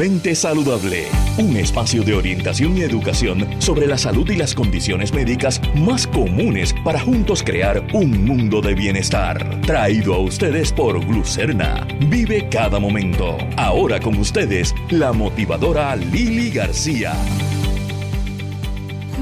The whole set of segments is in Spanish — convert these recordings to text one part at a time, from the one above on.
Mente Saludable, un espacio de orientación y educación sobre la salud y las condiciones médicas más comunes para juntos crear un mundo de bienestar. Traído a ustedes por Glucerna. Vive cada momento. Ahora con ustedes, la motivadora Lili García.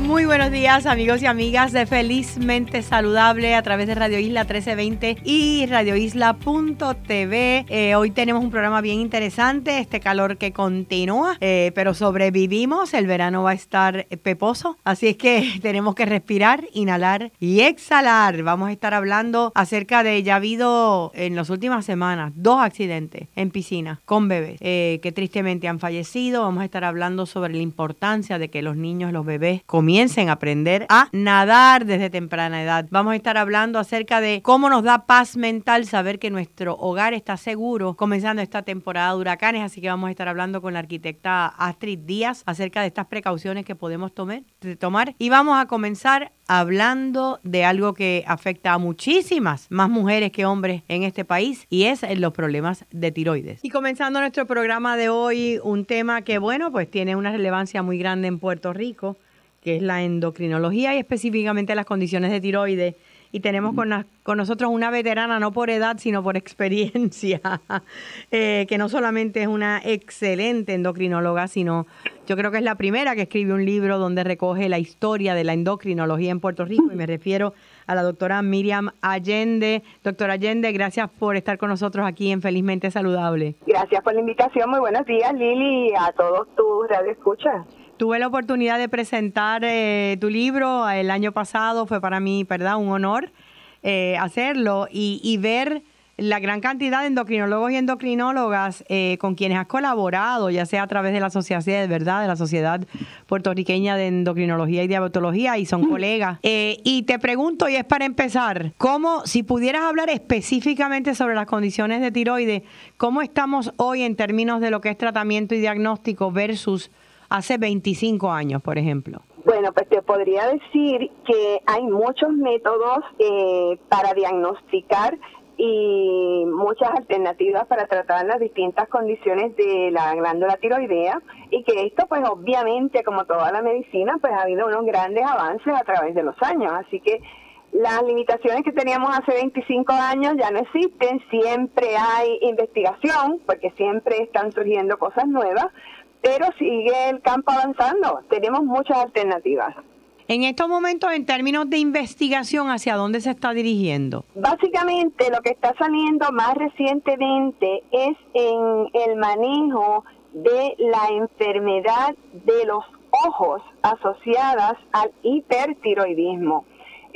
Muy buenos días amigos y amigas de Felizmente Saludable a través de Radio Isla 1320 y radioisla.tv. Eh, hoy tenemos un programa bien interesante, este calor que continúa, eh, pero sobrevivimos, el verano va a estar peposo, así es que tenemos que respirar, inhalar y exhalar. Vamos a estar hablando acerca de, ya ha habido en las últimas semanas dos accidentes en piscina con bebés eh, que tristemente han fallecido. Vamos a estar hablando sobre la importancia de que los niños, los bebés comiencen comiencen a aprender a nadar desde temprana edad. Vamos a estar hablando acerca de cómo nos da paz mental saber que nuestro hogar está seguro comenzando esta temporada de huracanes, así que vamos a estar hablando con la arquitecta Astrid Díaz acerca de estas precauciones que podemos tomar, y vamos a comenzar hablando de algo que afecta a muchísimas más mujeres que hombres en este país y es los problemas de tiroides. Y comenzando nuestro programa de hoy, un tema que bueno, pues tiene una relevancia muy grande en Puerto Rico que es la endocrinología y específicamente las condiciones de tiroides. Y tenemos con, con nosotros una veterana, no por edad, sino por experiencia, eh, que no solamente es una excelente endocrinóloga, sino yo creo que es la primera que escribe un libro donde recoge la historia de la endocrinología en Puerto Rico. Y me refiero a la doctora Miriam Allende. Doctora Allende, gracias por estar con nosotros aquí en Felizmente Saludable. Gracias por la invitación. Muy buenos días, Lili, y a todos tus radioescuchas. Tuve la oportunidad de presentar eh, tu libro el año pasado, fue para mí, ¿verdad? Un honor eh, hacerlo y, ver la gran cantidad de endocrinólogos y endocrinólogas eh, con quienes has colaborado, ya sea a través de la sociedad, ¿verdad? De la Sociedad Puertorriqueña de Endocrinología y Diabetología, y son colegas. y te pregunto, y es para empezar, ¿cómo, si pudieras hablar específicamente sobre las condiciones de tiroides, cómo estamos hoy en términos de lo que es tratamiento y diagnóstico versus hace 25 años, por ejemplo? Bueno, pues te podría decir que hay muchos métodos eh, para diagnosticar y muchas alternativas para tratar las distintas condiciones de la glándula tiroidea y que esto pues obviamente como toda la medicina pues ha habido unos grandes avances a través de los años, así que las limitaciones que teníamos hace 25 años ya no existen, siempre hay investigación porque siempre están surgiendo cosas nuevas, pero sigue el campo avanzando. Tenemos muchas alternativas. En estos momentos, en términos de investigación, ¿hacia dónde se está dirigiendo? Básicamente, lo que está saliendo más recientemente es en el manejo de la enfermedad de los ojos asociadas al hipertiroidismo.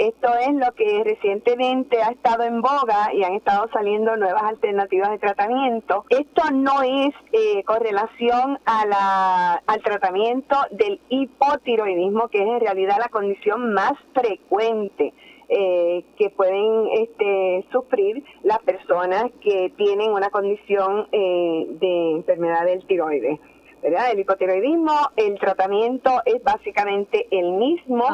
Esto es lo que recientemente ha estado en boga y han estado saliendo nuevas alternativas de tratamiento. Esto no es eh, con relación a la, al tratamiento del hipotiroidismo, que es en realidad la condición más frecuente. Eh, que pueden este, sufrir las personas que tienen una condición eh, de enfermedad del tiroides. ¿Verdad? El hipotiroidismo, el tratamiento es básicamente el mismo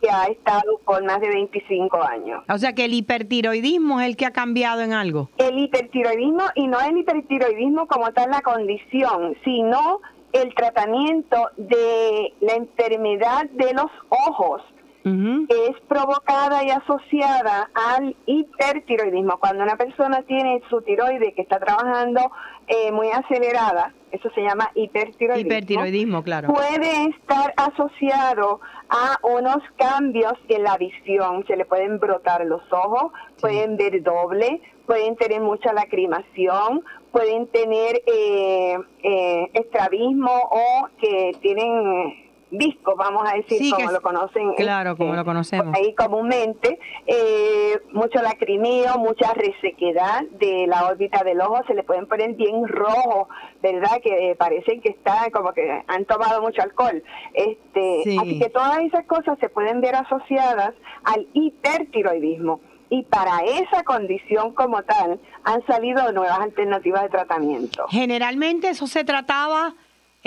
que ha estado por más de 25 años. O sea que el hipertiroidismo es el que ha cambiado en algo. El hipertiroidismo, y no el hipertiroidismo como tal la condición, sino el tratamiento de la enfermedad de los ojos es provocada y asociada al hipertiroidismo. Cuando una persona tiene su tiroide que está trabajando eh, muy acelerada, eso se llama hipertiroidismo. Hipertiroidismo, claro. Puede estar asociado a unos cambios en la visión. Se le pueden brotar los ojos, pueden ver doble, pueden tener mucha lacrimación, pueden tener eh, eh, estrabismo o que tienen disco, vamos a decir, como lo conocen. Claro, como lo conocemos. Ahí comúnmente, eh, mucho lacrimeo, mucha resequedad de la órbita del ojo, se le pueden poner bien rojo, ¿verdad? Que eh, parecen que está como que han tomado mucho alcohol. Este, Así que todas esas cosas se pueden ver asociadas al hipertiroidismo. Y para esa condición como tal han salido nuevas alternativas de tratamiento. Generalmente eso se trataba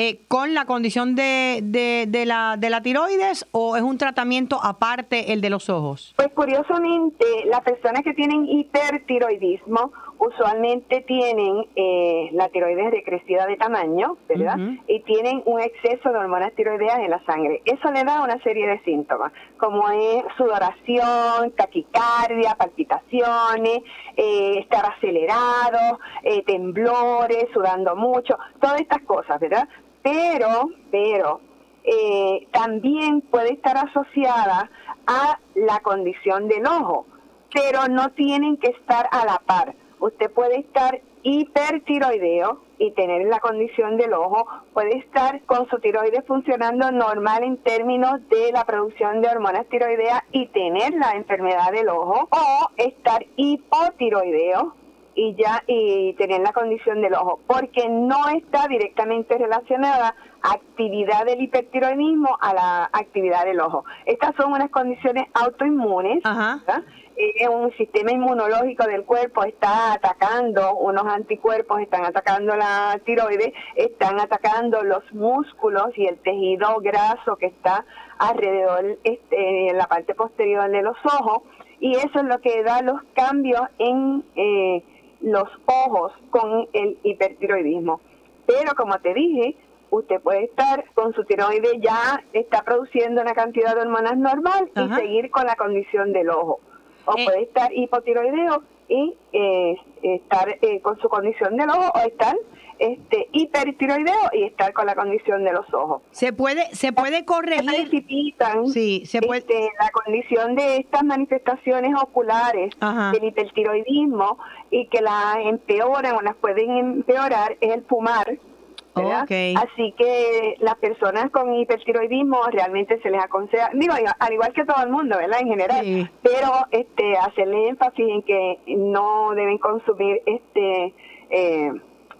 eh, con la condición de, de, la, de la tiroides o es un tratamiento aparte el de los ojos? Pues curiosamente, las personas que tienen hipertiroidismo usualmente tienen eh, la tiroides recrecida de tamaño, ¿verdad? Y tienen un exceso de hormonas tiroideas en la sangre. Eso le da una serie de síntomas, como es sudoración, taquicardia, palpitaciones, eh, estar acelerado, eh, temblores, sudando mucho, todas estas cosas, ¿verdad? Pero, pero, también puede estar asociada a la condición del ojo, pero no tienen que estar a la par. Usted puede estar hipertiroideo y tener la condición del ojo, puede estar con su tiroides funcionando normal en términos de la producción de hormonas tiroideas y tener la enfermedad del ojo, o estar hipotiroideo y ya y tener la condición del ojo, porque no está directamente relacionada actividad del hipertiroidismo a la actividad del ojo. Estas son unas condiciones autoinmunes un sistema inmunológico del cuerpo está atacando, unos anticuerpos están atacando la tiroides, están atacando los músculos y el tejido graso que está alrededor este, en la parte posterior de los ojos y eso es lo que da los cambios en eh, los ojos con el hipertiroidismo. Pero como te dije, usted puede estar con su tiroides ya está produciendo una cantidad de hormonas normal y seguir con la condición del ojo o eh. puede estar hipotiroideo y eh, estar eh, con su condición del ojo o estar este hipertiroideo y estar con la condición de los ojos. Se puede se puede corregir. sí, se puede. este, la condición de estas manifestaciones oculares del hipertiroidismo y que las empeoran o las pueden empeorar es el fumar Así que las personas con hipertiroidismo realmente se les aconseja, digo, al igual que todo el mundo, ¿verdad? En general, pero este hacerle énfasis en que no deben consumir este eh,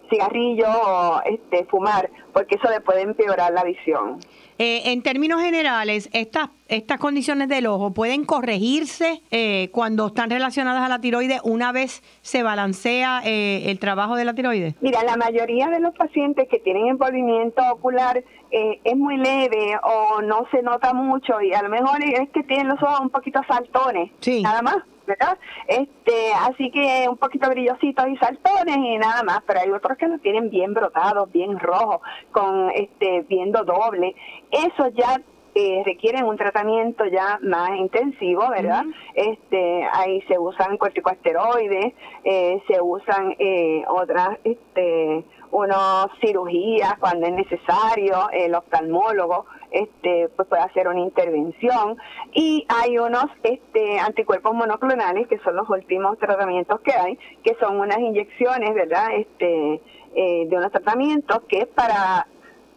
cigarrillo o este fumar, porque eso le puede empeorar la visión. Eh, en términos generales, estas estas condiciones del ojo pueden corregirse eh, cuando están relacionadas a la tiroides una vez se balancea eh, el trabajo de la tiroides? Mira, la mayoría de los pacientes que tienen envolvimiento ocular es muy leve o no se nota mucho y a lo mejor es que tienen los ojos un poquito saltones, nada más. ¿Verdad? Este, así que un poquito brillositos y saltones y nada más, pero hay otros que los tienen bien brotados, bien rojos, con este viendo doble. Eso ya eh, requieren un tratamiento ya más intensivo, ¿verdad? Este, ahí se usan corticosteroides, eh, se usan eh, otras, este, unas cirugías cuando es necesario, el oftalmólogo este, pues puede hacer una intervención y hay unos este, anticuerpos monoclonales que son los últimos tratamientos que hay, que son unas inyecciones, ¿verdad? Este, eh, de unos tratamientos que para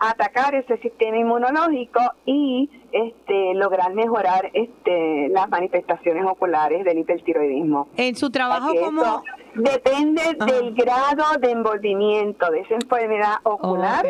atacar ese sistema inmunológico y este, lograr mejorar este, las manifestaciones oculares del hipertiroidismo. En su trabajo como... Depende del grado de envolvimiento de esa enfermedad ocular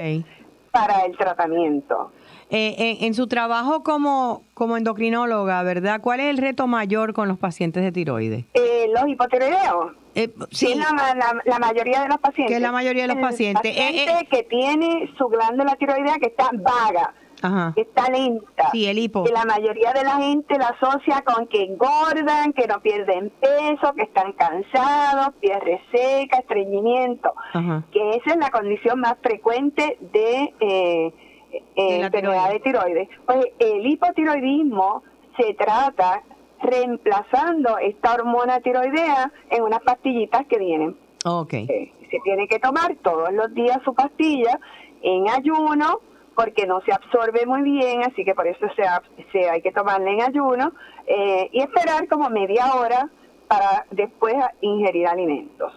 para el tratamiento. Eh, en, su trabajo como, como endocrinóloga, ¿verdad? ¿Cuál es el reto mayor con los pacientes de tiroides? Eh, los hipotiroideos. Eh, sí, la, mayoría de los pacientes. Que la mayoría de los pacientes. Paciente que tiene su glándula tiroidea que está vaga. que está lenta. Sí, el hipo. Que la mayoría de la gente la asocia con que engordan, que no pierden peso, que están cansados, pies reseca, estreñimiento. Que esa es la condición más frecuente de eh, eh, enfermedad de tiroides. Pues el hipotiroidismo se trata reemplazando esta hormona tiroidea en unas pastillitas que vienen. Okay. se tiene que tomar todos los días su pastilla en ayuno porque no se absorbe muy bien, así que por eso se, se hay que tomarla en ayuno eh, y esperar como media hora para después ingerir alimentos.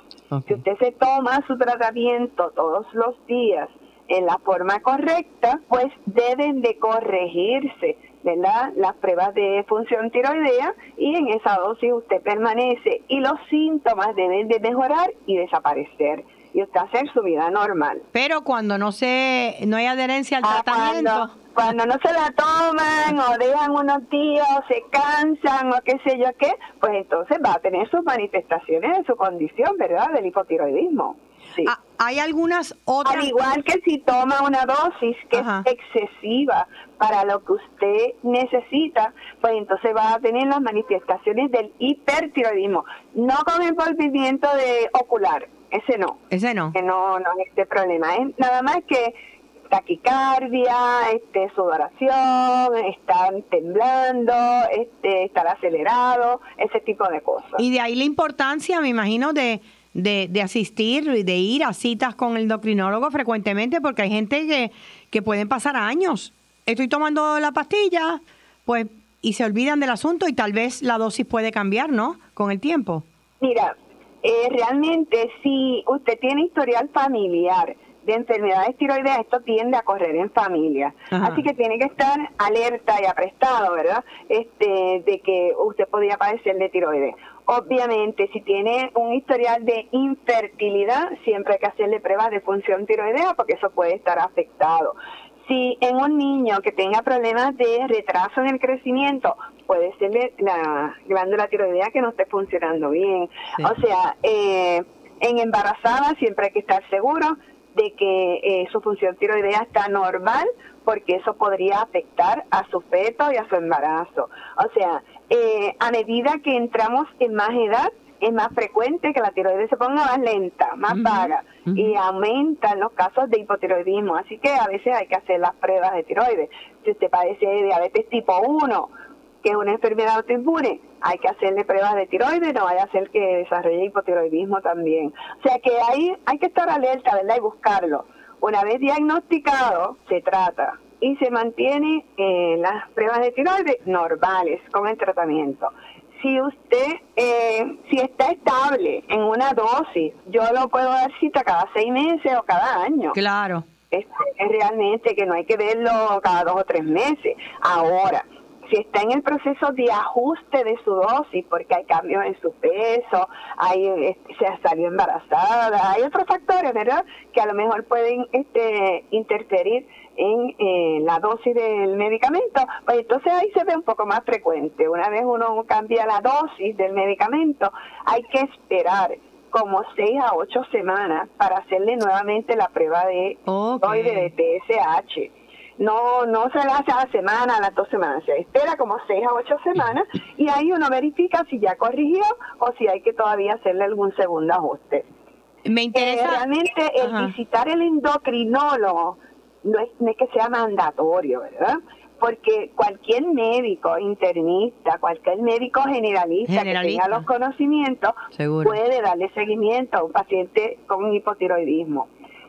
Si usted se toma su tratamiento todos los días en la forma correcta, pues deben de corregirse ¿verdad? las pruebas de función tiroidea y en esa dosis usted permanece y los síntomas deben de mejorar y desaparecer y usted hacer su vida normal. Pero cuando no se no hay adherencia al ah, tratamiento, cuando, no se la toman o dejan unos días o se cansan o qué sé yo qué, pues entonces va a tener sus manifestaciones de su condición, ¿verdad? Del hipotiroidismo. Ah, hay algunas otras. Al igual que si toma una dosis que es excesiva para lo que usted necesita, pues entonces va a tener las manifestaciones del hipertiroidismo. No con envolvimiento de ocular, ese no. Ese no. Que no, no es este problema. Es nada más que taquicardia, este, sudoración, están temblando, este, estar acelerado, ese tipo de cosas. Y de ahí la importancia, me imagino, de, de, de asistir, de ir a citas con el endocrinólogo frecuentemente, porque hay gente que, que pueden pasar años. Estoy tomando la pastilla, pues, y se olvidan del asunto y tal vez la dosis puede cambiar, ¿no? Con el tiempo. Mira, eh, realmente si usted tiene historial familiar, de enfermedades tiroideas, esto tiende a correr en familia. Así que tiene que estar alerta y aprestado, ¿verdad? Este, de que usted podría padecer de tiroides. Obviamente, si tiene un historial de infertilidad, siempre hay que hacerle pruebas de función tiroidea porque eso puede estar afectado. Si en un niño que tenga problemas de retraso en el crecimiento, puede ser la glándula tiroidea que no esté funcionando bien. O sea, eh, en embarazada siempre hay que estar seguro de que eh, su función tiroidea está normal porque eso podría afectar a su feto y a su embarazo. O sea, eh, a medida que entramos en más edad, es más frecuente que la tiroides se ponga más lenta, más vaga, y aumentan los casos de hipotiroidismo. Así que a veces hay que hacer las pruebas de tiroides. Si usted padece de diabetes tipo 1, que es una enfermedad autoinmune, hay que hacerle pruebas de tiroides, no vaya a ser que desarrolle hipotiroidismo también. O sea que ahí hay que estar alerta, ¿verdad? Y buscarlo. Una vez diagnosticado, se trata y se mantiene en las pruebas de tiroides normales con el tratamiento. Si usted, eh, si está estable en una dosis, yo lo puedo dar cita cada seis meses o cada año. Claro. Es, es realmente que no hay que verlo cada dos o tres meses. Ahora, si está en el proceso de ajuste de su dosis, porque hay cambios en su peso, hay, este, se ha salido embarazada, hay otros factores, ¿verdad?, que a lo mejor pueden este, interferir en eh, la dosis del medicamento, pues entonces ahí se ve un poco más frecuente. Una vez uno cambia la dosis del medicamento, hay que esperar como seis a ocho semanas para hacerle nuevamente la prueba de, de TSH no no se la hace a la semana, a las dos semanas, se espera como seis a ocho semanas y ahí uno verifica si ya corrigió o si hay que todavía hacerle algún segundo ajuste. Me interesa. Eh, realmente el visitar el endocrinólogo no es, no es que sea mandatorio, ¿verdad? porque cualquier médico internista, cualquier médico generalista, que tenga los conocimientos, puede darle seguimiento a un paciente con hipotiroidismo.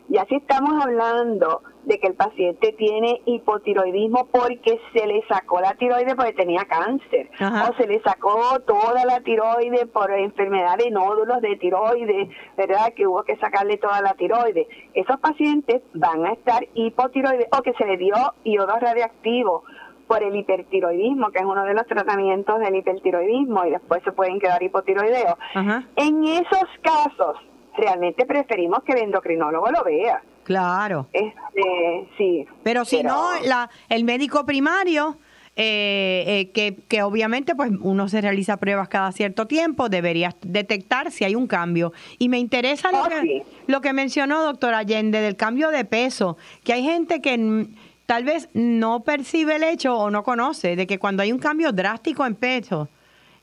Y así estamos hablando de que el paciente tiene hipotiroidismo porque se le sacó la tiroide porque tenía cáncer o se le sacó toda la tiroide por enfermedad de nódulos de tiroide, ¿verdad? Que hubo que sacarle toda la tiroide. Esos pacientes van a estar hipotiroides o que se le dio iodo radioactivo por el hipertiroidismo, que es uno de los tratamientos del hipertiroidismo y después se pueden quedar hipotiroideos. En esos casos, realmente preferimos que el endocrinólogo lo vea Claro. Este, sí. Pero si no, la, el médico primario, eh, eh, que, que, obviamente pues uno se realiza pruebas cada cierto tiempo, debería detectar si hay un cambio. Y me interesa lo, oh, que, lo que mencionó doctor Allende del cambio de peso, que hay gente que tal vez no percibe el hecho o no conoce de que cuando hay un cambio drástico en peso,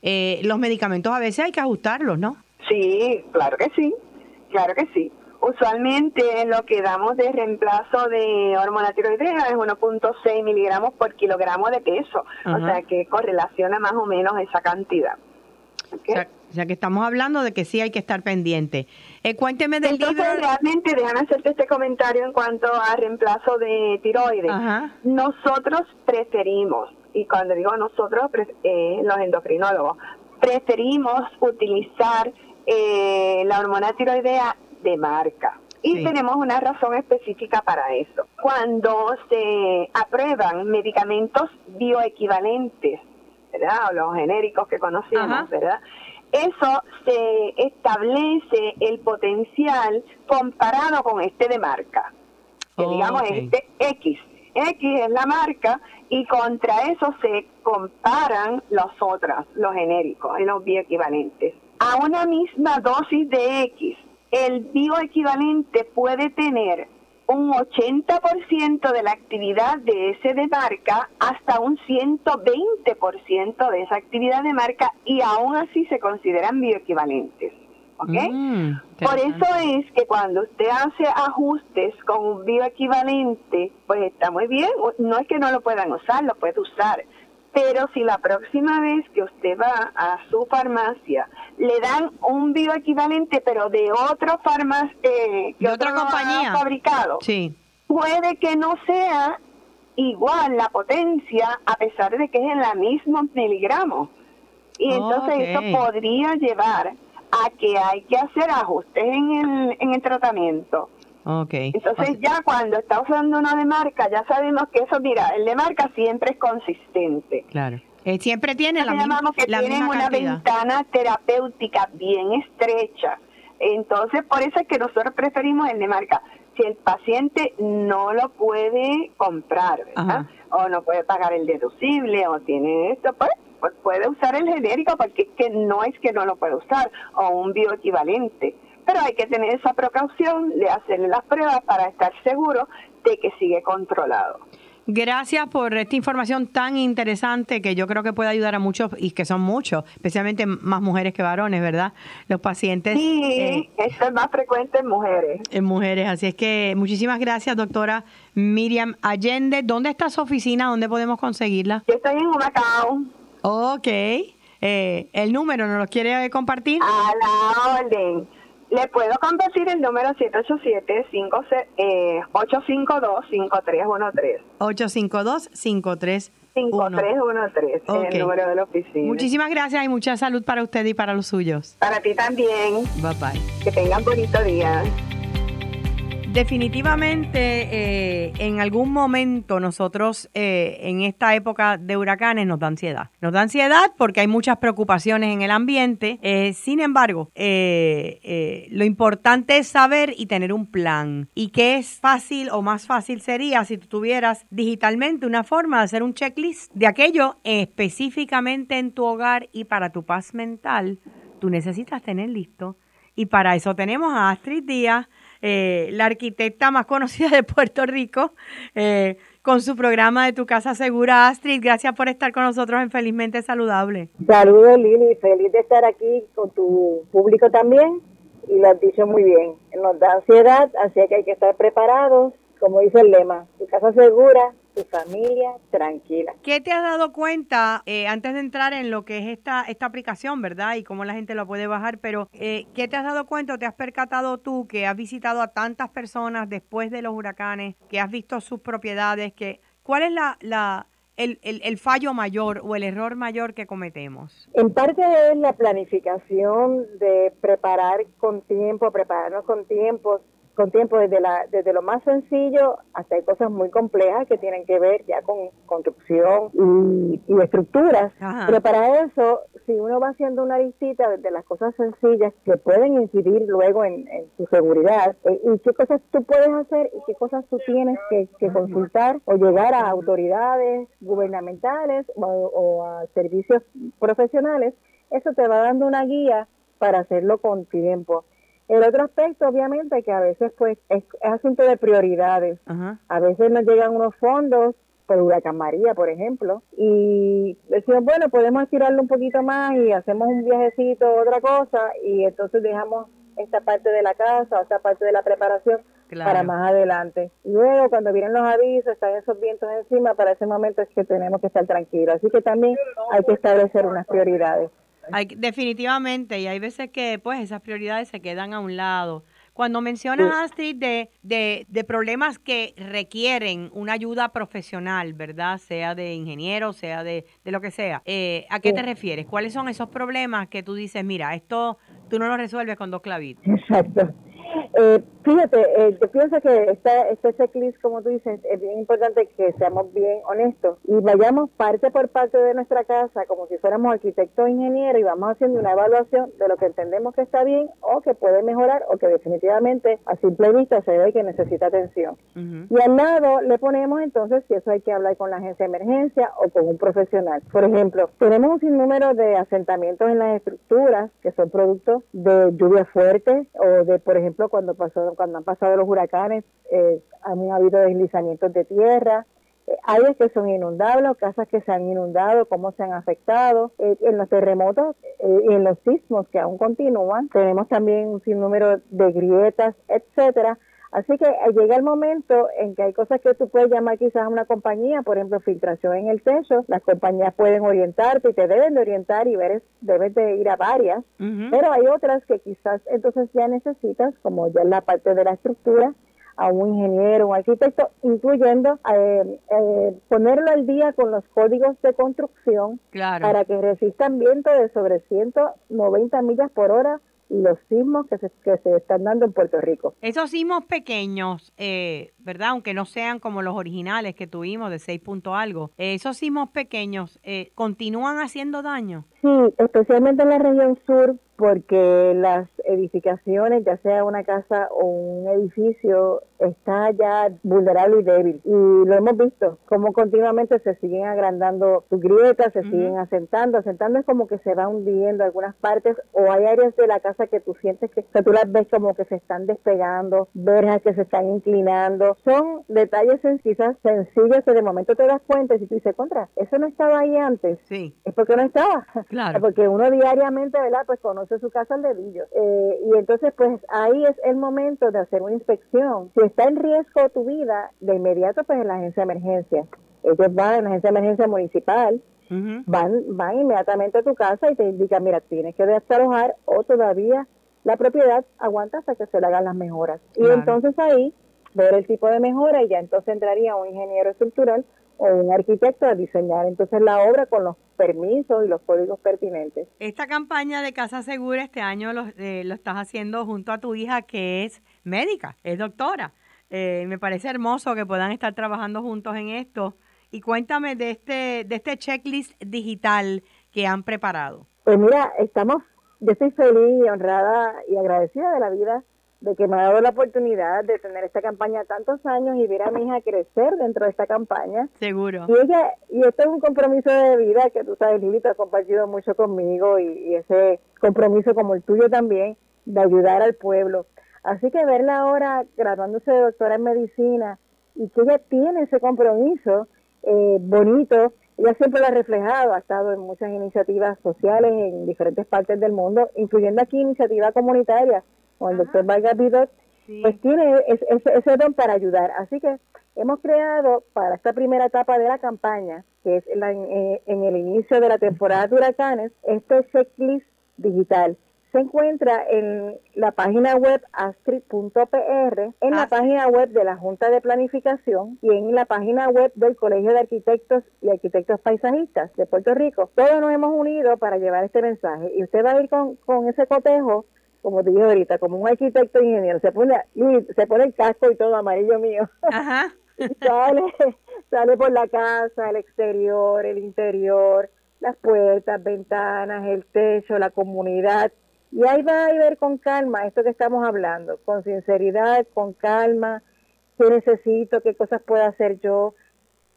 eh, los medicamentos a veces hay que ajustarlos, ¿no? Sí, claro que sí, claro que sí. Usualmente lo que damos de reemplazo de hormona tiroidea es 1.6 miligramos por kilogramo de peso, o sea que correlaciona más o menos esa cantidad. O, sea, que estamos hablando de que sí hay que estar pendiente. Eh, cuénteme del Entonces, realmente, déjame hacerte este comentario en cuanto a reemplazo de tiroides. Nosotros preferimos, y cuando digo nosotros, eh, los endocrinólogos, preferimos utilizar eh, la hormona tiroidea de marca. Y tenemos una razón específica para eso. Cuando se aprueban medicamentos bioequivalentes, ¿verdad? O los genéricos que conocemos, ¿verdad? Eso se establece el potencial comparado con este de marca. Que digamos este X. X es la marca y contra eso se comparan los otros, los genéricos, los bioequivalentes. A una misma dosis de X el bioequivalente puede tener un 80% de la actividad de ese de marca hasta un 120% de esa actividad de marca y aún así se consideran bioequivalentes. ¿Ok? Mm, Por eso es que cuando usted hace ajustes con un bioequivalente, pues está muy bien. No es que no lo puedan usar, lo puede usar. Pero si la próxima vez que usted va a su farmacia le dan un bioequivalente, pero de otro farmacia, eh, que otra compañía fabricado, sí. puede que no sea igual la potencia a pesar de que es en la misma miligramo. Y entonces eso podría llevar a que hay que hacer ajustes en el, en el tratamiento. Okay. Entonces ya cuando está usando uno de marca, ya sabemos que eso, mira, el de marca siempre es consistente. Claro. Eh, siempre tiene la, llamamos que tienen una ventana terapéutica bien estrecha. Entonces, por eso es que nosotros preferimos el de marca. Si el paciente no lo puede comprar, ¿verdad? O no puede pagar el deducible, o tiene esto, pues, pues puede usar el genérico, porque es que no es que no lo puede usar, o un bioequivalente pero hay que tener esa precaución de hacerle las pruebas para estar seguro de que sigue controlado. Gracias por esta información tan interesante que yo creo que puede ayudar a muchos y que son muchos, especialmente más mujeres que varones, ¿verdad? Los pacientes. Sí, eh, es más frecuente en mujeres. En mujeres, así es que muchísimas gracias, doctora Miriam Allende. ¿Dónde está su oficina? ¿Dónde podemos conseguirla? Yo estoy en Humacao. Ok. Eh, ¿El número no lo quiere compartir? A la orden. Le puedo compartir el número 787-852-5313. 852-5313. 5313 el número de la oficina. Muchísimas gracias y mucha salud para usted y para los suyos. Para ti también. Bye bye. Que tengan bonito día. Definitivamente, eh, en algún momento nosotros eh, en esta época de huracanes nos da ansiedad. Nos da ansiedad porque hay muchas preocupaciones en el ambiente. Eh, sin embargo, lo importante es saber y tener un plan. Y qué es fácil o más fácil sería si tú tuvieras digitalmente una forma de hacer un checklist de aquello específicamente en tu hogar y para tu paz mental. Tú necesitas tener listo. Y para eso tenemos a Astrid Díaz eh, la arquitecta más conocida de Puerto Rico, eh, con su programa de Tu Casa Segura. Astrid, gracias por estar con nosotros en Felizmente Saludable. Saludos Lili, feliz de estar aquí con tu público también y lo has dicho muy bien. Nos da ansiedad, así que hay que estar preparados, como dice el lema, Tu Casa Segura tu familia tranquila. ¿Qué te has dado cuenta eh, antes de entrar en lo que es esta, esta aplicación, verdad? Y cómo la gente lo puede bajar, pero eh, ¿qué te has dado cuenta o te has percatado tú que has visitado a tantas personas después de los huracanes, que has visto sus propiedades, que cuál es la, la el, el, el, fallo mayor o el error mayor que cometemos? En parte es la planificación de preparar con tiempo, prepararnos con tiempo, con tiempo desde, la, desde lo más sencillo hasta hay cosas muy complejas que tienen que ver ya con construcción y, y estructuras. Pero para eso, si uno va haciendo una listita de las cosas sencillas que pueden incidir luego en, en tu seguridad eh, y qué cosas tú puedes hacer y qué cosas tú tienes que, consultar o llegar a autoridades gubernamentales o, o a servicios profesionales, eso te va dando una guía para hacerlo con tiempo. El otro aspecto, obviamente, que a veces pues es, asunto de prioridades. A veces nos llegan unos fondos por Huracán María, por ejemplo, y decimos, bueno, podemos estirarlo un poquito más y hacemos un viajecito, otra cosa, y entonces dejamos esta parte de la casa, esta parte de la preparación para más adelante. Luego, cuando vienen los avisos, están esos vientos encima, para ese momento es que tenemos que estar tranquilos. Así que también hay que establecer unas prioridades. Hay, definitivamente, y hay veces que pues esas prioridades se quedan a un lado. Cuando mencionas, Astrid, de, de, de, problemas que requieren una ayuda profesional, ¿verdad? Sea de ingeniero, sea de, de lo que sea, eh, ¿a qué te refieres? ¿Cuáles son esos problemas que tú dices, mira, esto tú no lo resuelves con dos clavitos? Exacto. Eh, Fíjate, eh, yo pienso que esta, este checklist, como tú dices, es bien importante que seamos bien honestos y vayamos parte por parte de nuestra casa como si fuéramos arquitectos o ingenieros y vamos haciendo una evaluación de lo que entendemos que está bien o que puede mejorar o que definitivamente a simple vista se ve que necesita atención. Y al lado le ponemos entonces si eso hay que hablar con la agencia de emergencia o con un profesional. Por ejemplo, tenemos un sinnúmero de asentamientos en las estructuras que son producto de lluvia fuerte o de, por ejemplo, cuando pasó cuando han pasado los huracanes, eh, habido deslizamientos de tierra, eh, áreas que son inundables, casas que se han inundado, cómo se han afectado, eh, en los terremotos y en los sismos que aún continúan, tenemos también un sinnúmero de grietas, etcétera. Así que llega el momento en que hay cosas que tú puedes llamar quizás a una compañía, por ejemplo, filtración en el techo. Las compañías pueden orientarte y te deben de orientar y ver, debes de ir a varias. Pero hay otras que quizás entonces ya necesitas, como ya en la parte de la estructura, a un ingeniero, un arquitecto, incluyendo eh, eh, ponerlo al día con los códigos de construcción para que resistan viento de sobre 190 millas por hora los sismos que se, que se están dando en Puerto Rico. Esos sismos pequeños, eh, ¿verdad? Aunque no sean como los originales que tuvimos de 6 punto algo, esos sismos pequeños eh, continúan haciendo daño. Sí, especialmente en la región sur, porque las edificaciones, ya sea una casa o un edificio, está ya vulnerable y débil. Y lo hemos visto, como continuamente se siguen agrandando sus grietas, se siguen asentando. Asentando es como que se va hundiendo algunas partes o hay áreas de la casa que tú sientes que, tú las ves como que se están despegando, verjas que se están inclinando. Son detalles quizás sencillos que de momento te das cuenta y si tú dices, contra, eso no estaba ahí antes. Sí. Es porque no estaba. Claro. Porque uno diariamente, ¿verdad? Pues conoce su casa al dedillo. Eh, y entonces, pues ahí es el momento de hacer una inspección. Si está en riesgo tu vida, de inmediato, pues en la agencia de emergencia. Ellos van en la agencia de emergencia municipal, van, van inmediatamente a tu casa y te indican, mira, tienes que desalojar o todavía la propiedad aguanta hasta que se le hagan las mejoras. Y entonces ahí ver el tipo de mejora y ya entonces entraría un ingeniero estructural o un arquitecto a diseñar entonces la obra con los permisos y los códigos pertinentes. Esta campaña de Casa Segura este año lo, eh, lo estás haciendo junto a tu hija que es médica, es doctora. Eh, me parece hermoso que puedan estar trabajando juntos en esto. Y cuéntame de este, de este checklist digital que han preparado. Pues mira, estamos, yo estoy feliz y honrada y agradecida de la vida de que me ha dado la oportunidad de tener esta campaña tantos años y ver a mi hija crecer dentro de esta campaña. Seguro. Y ella, y esto es un compromiso de vida que tú sabes, Lili, te ha compartido mucho conmigo y, y, ese compromiso como el tuyo también de ayudar al pueblo. Así que verla ahora graduándose de doctora en medicina y que ella tiene ese compromiso eh, bonito, ella siempre lo ha reflejado, ha estado en muchas iniciativas sociales en diferentes partes del mundo, incluyendo aquí iniciativas comunitarias con el doctor Vargas Vidot, pues tiene ese, don para ayudar. Así que hemos creado para esta primera etapa de la campaña, que es en, eh, en el inicio de la temporada de huracanes, este checklist digital se encuentra en la página web astri.pr, en la página web de la Junta de Planificación y en la página web del Colegio de Arquitectos y Arquitectos Paisajistas de Puerto Rico. Todos nos hemos unido para llevar este mensaje y usted va a ir con, con ese cotejo como te dije ahorita, como un arquitecto ingeniero, se pone, se pone el casco y todo amarillo mío. Ajá. sale, sale por la casa, el exterior, el interior, las puertas, ventanas, el techo, la comunidad. Y ahí va a ver con calma esto que estamos hablando, con sinceridad, con calma, qué necesito, qué cosas puedo hacer yo,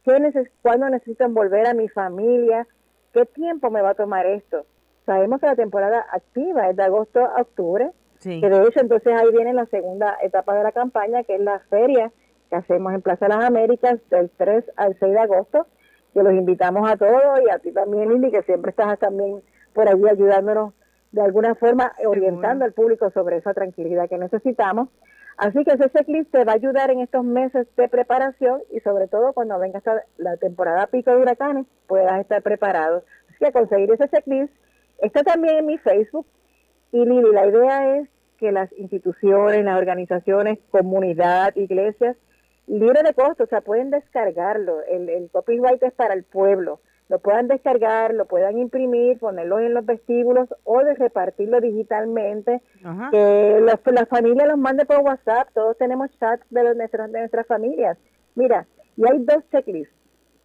qué neces cuándo necesito envolver a mi familia, qué tiempo me va a tomar esto sabemos que la temporada activa es de agosto a octubre, que de hecho entonces ahí viene la segunda etapa de la campaña, que es la feria que hacemos en Plaza de las Américas del 3 al 6 de agosto, que los invitamos a todos y a ti también, Lili, que siempre estás también por allí ayudándonos de alguna forma, orientando al público sobre esa tranquilidad que necesitamos. Así que ese checklist te va a ayudar en estos meses de preparación y sobre todo cuando venga la temporada pico de huracanes, puedas estar preparado. Así que conseguir ese checklist Está también en mi Facebook. Y Lili, la idea es que las instituciones, las organizaciones, comunidad, iglesias, libre de costo, o sea, pueden descargarlo. El, el copyright es para el pueblo. lo puedan descargar, lo puedan imprimir, ponerlo en los vestíbulos o de repartirlo digitalmente, que la, familia los mande por WhatsApp, todos tenemos chats de, los, de nuestras familias. Mira, y hay dos checklists,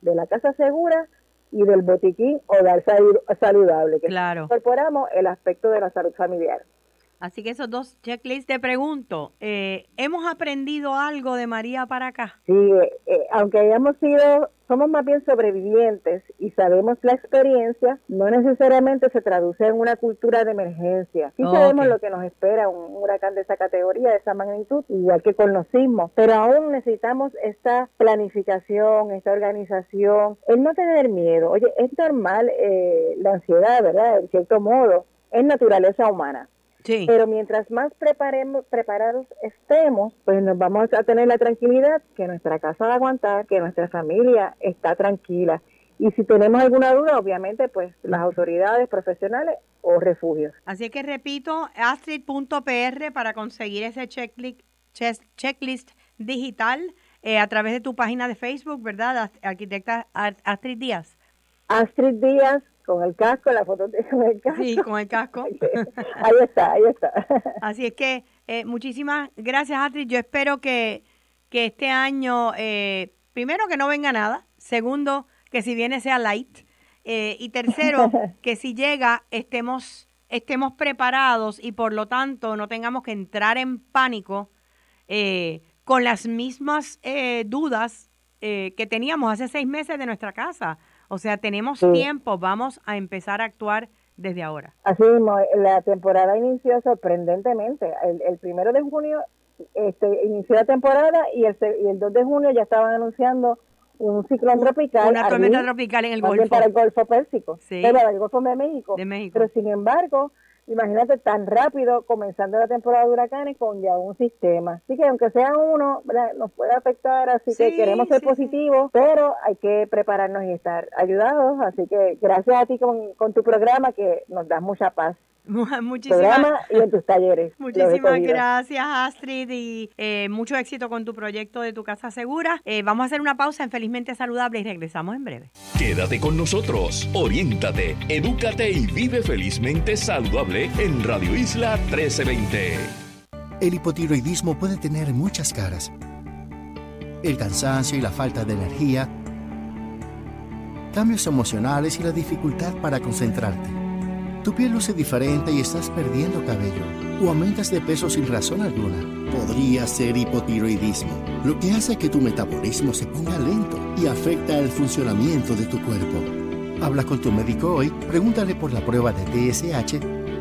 de la casa segura y del botiquín hogar saludable, que incorporamos el aspecto de la salud familiar. Así que esos dos checklists, te pregunto, eh, ¿hemos aprendido algo de María para acá? Sí, eh, eh, aunque hayamos sido, somos más bien sobrevivientes y sabemos la experiencia, no necesariamente se traduce en una cultura de emergencia. Sí sabemos lo que nos espera un huracán de esa categoría, de esa magnitud, igual que con los sismos, pero aún necesitamos esta planificación, esta organización, el no tener miedo. Oye, es normal la ansiedad, ¿verdad? En cierto modo, es naturaleza humana. Pero mientras más preparemos, preparados estemos, pues nos vamos a tener la tranquilidad que nuestra casa va a aguantar, que nuestra familia está tranquila. Y si tenemos alguna duda, obviamente, pues las autoridades profesionales o refugios. Así que repito, astrid.pr para conseguir ese checklist, checklist digital eh, a través de tu página de Facebook, ¿verdad? Arquitecta Astrid Díaz. Astrid Díaz con el casco, la foto con el casco. Sí, con el casco. ahí está, ahí está. Así es que eh, muchísimas gracias, Astrid. Yo espero que, que este año, eh, primero, que no venga nada. Segundo, que si viene sea light. Eh, y tercero, que si llega, estemos, estemos preparados y por lo tanto no tengamos que entrar en pánico con las mismas dudas que teníamos hace seis meses de nuestra casa o sea, tenemos tiempo, vamos a empezar a actuar desde ahora. Así mismo, la temporada inició sorprendentemente. El, primero de junio este, inició la temporada y el, y el 2 de junio ya estaban anunciando un ciclón tropical. Una tormenta tropical en el Golfo. Para el Golfo Pérsico. Sí. Pero el Golfo de México. De México. Pero sin embargo, imagínate tan rápido comenzando la temporada de huracanes con ya un sistema. Así que aunque sea uno, nos puede afectar, así que queremos ser positivos, pero hay que prepararnos y estar ayudados. Así que gracias a ti con, con tu programa que nos da mucha paz. Muchísimas, y en tus talleres. Muchísimas gracias, Astrid, y eh, mucho éxito con tu proyecto de tu casa segura. Eh, vamos a hacer una pausa en Felizmente Saludable y regresamos en breve. Quédate con nosotros, oriéntate, edúcate y vive felizmente saludable en Radio Isla 1320. El hipotiroidismo puede tener muchas caras. El cansancio y la falta de energía, cambios emocionales y la dificultad para concentrarte tu piel luce diferente y estás perdiendo cabello o aumentas de peso sin razón alguna. Podría ser hipotiroidismo, lo que hace que tu metabolismo se ponga lento y afecta el funcionamiento de tu cuerpo. Habla con tu médico hoy, pregúntale por la prueba de TSH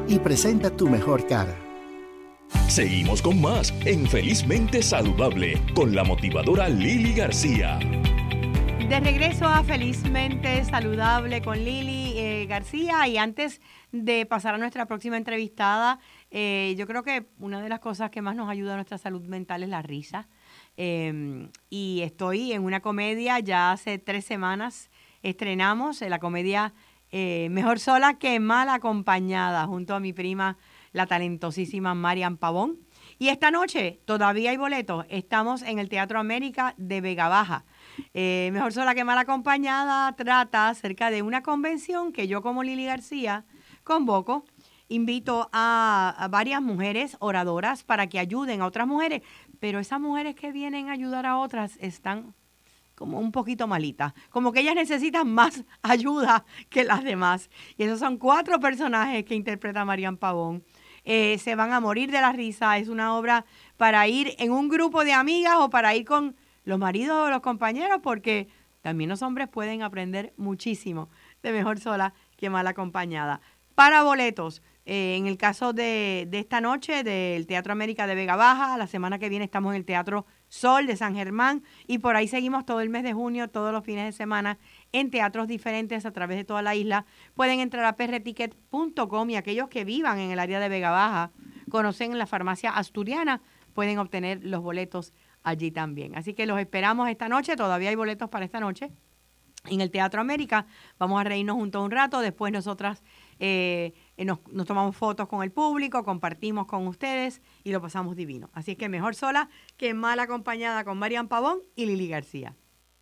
y presenta tu mejor cara. Seguimos con más en Felizmente Saludable con la motivadora Lili García. De regreso a Felizmente Saludable con Lili eh, García y antes de pasar a nuestra próxima entrevistada, eh, yo creo que una de las cosas que más nos ayuda a nuestra salud mental es la risa. Em, y estoy en una comedia, ya hace tres semanas estrenamos la comedia eh, Mejor sola que mal acompañada, junto a mi prima, la talentosísima Marian Pavón. Y esta noche todavía hay boletos. Estamos en el Teatro América de Vega Baja. Eh, mejor sola que mal acompañada trata acerca de una convención que yo como Lili García convoco. Invito a, varias mujeres oradoras para que ayuden a otras mujeres, pero esas mujeres que vienen a ayudar a otras están como un poquito malitas, como que ellas necesitan más ayuda que las demás. Y esos son cuatro personajes que interpreta Marian Pavón. Eh, se van a morir de la risa, es una obra para ir en un grupo de amigas o para ir con los maridos o los compañeros, porque también los hombres pueden aprender muchísimo de mejor sola que mal acompañada. Para boletos, eh, en el caso de, de, esta noche del Teatro América de Vega Baja, la semana que viene estamos en el Teatro Sol de San Germán y por ahí seguimos todo el mes de junio, todos los fines de semana en teatros diferentes a través de toda la isla. Pueden entrar a prticket.com y aquellos que vivan en el área de Vega Baja, conocen la farmacia asturiana, pueden obtener los boletos allí también. Así que los esperamos esta noche, todavía hay boletos para esta noche en el Teatro América. Vamos a reírnos juntos un rato, después nosotras eh, nos, nos, tomamos fotos con el público, compartimos con ustedes y lo pasamos divino. Así que mejor sola que mal acompañada con Marian Pavón y Lili García.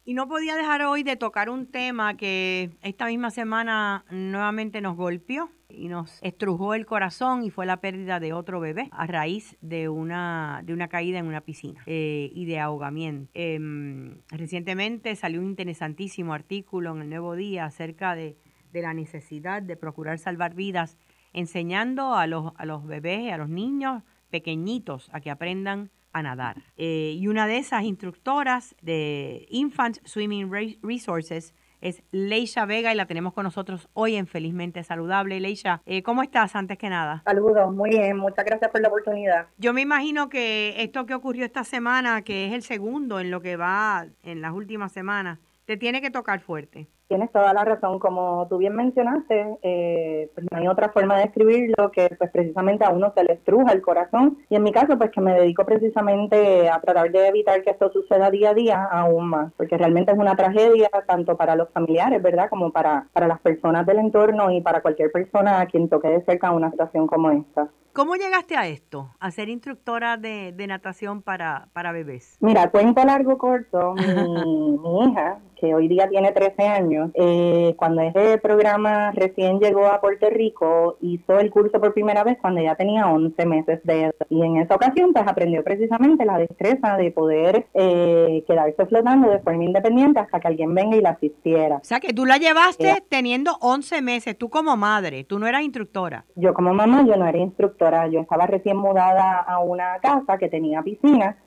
Y no podía dejar hoy de tocar un tema que esta misma semana nuevamente nos golpeó y nos estrujó el corazón y fue la pérdida de otro bebé a raíz de una, de una caída en una piscina eh, y de ahogamiento. Em, recientemente salió un interesantísimo artículo en el Nuevo Día acerca de, de la necesidad de procurar salvar vidas, enseñando a los, a los bebés, a los niños pequeñitos a que aprendan a nadar. Eh, y una de esas instructoras de Infant Swimming Resources es Leisha Vega y la tenemos con nosotros hoy en Felizmente Saludable. Leisha, eh, ¿cómo estás antes que nada? Saludos, muy bien, muchas gracias por la oportunidad. Yo me imagino que esto que ocurrió esta semana, que es el segundo en lo que va en las últimas semanas, te tiene que tocar fuerte. Tienes toda la razón, como tú bien mencionaste, eh, pues no hay otra forma de escribirlo que pues precisamente a uno se le estruja el corazón y en mi caso pues que me dedico precisamente a tratar de evitar que esto suceda día a día aún más, porque realmente es una tragedia tanto para los familiares, ¿verdad? Como para, para las personas del entorno y para cualquier persona a quien toque de cerca una situación como esta. ¿Cómo llegaste a esto, a ser instructora de, natación para, para bebés? Mira, cuento largo corto, mi, mi hija, que hoy día tiene 13 años, eh, cuando ese programa recién llegó a Puerto Rico, hizo el curso por primera vez cuando ella tenía 11 meses de edad. Y en esa ocasión, pues aprendió precisamente la destreza de poder eh, quedarse flotando de forma independiente hasta que alguien venga y la asistiera. O sea, que tú la llevaste teniendo 11 meses, tú como madre, tú no eras instructora. Yo como mamá, yo no era instructora, yo estaba recién mudada a una casa que tenía piscina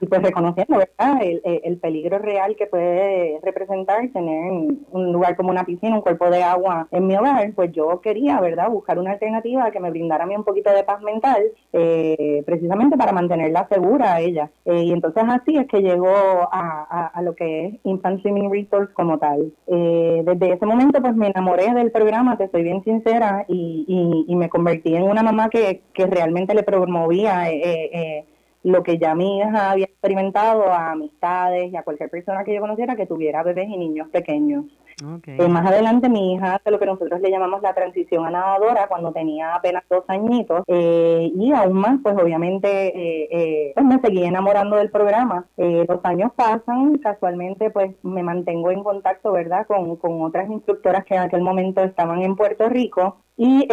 y pues reconociendo, ¿verdad? El, el peligro real que puede representar presentar tener un lugar como una piscina, un cuerpo de agua en mi hogar, pues yo quería, ¿verdad?, buscar una alternativa que me brindara a mí un poquito de paz mental, eh, precisamente para mantenerla segura a ella. Eh, y entonces así es que llegó a, lo que es Infant Swimming Resource como tal. Eh, desde ese momento pues me enamoré del programa, te soy bien sincera, y, y, me convertí en una mamá que, que realmente le promovía eh, lo que ya mi hija había experimentado a amistades y a cualquier persona que yo conociera que tuviera bebés y niños pequeños. Eh, más adelante mi hija hace lo que nosotros le llamamos la transición a nadadora cuando tenía apenas dos añitos eh, y aún más pues obviamente eh, pues me seguí enamorando del programa. los años pasan, casualmente pues me mantengo en contacto verdad con, con otras instructoras que en aquel momento estaban en Puerto Rico y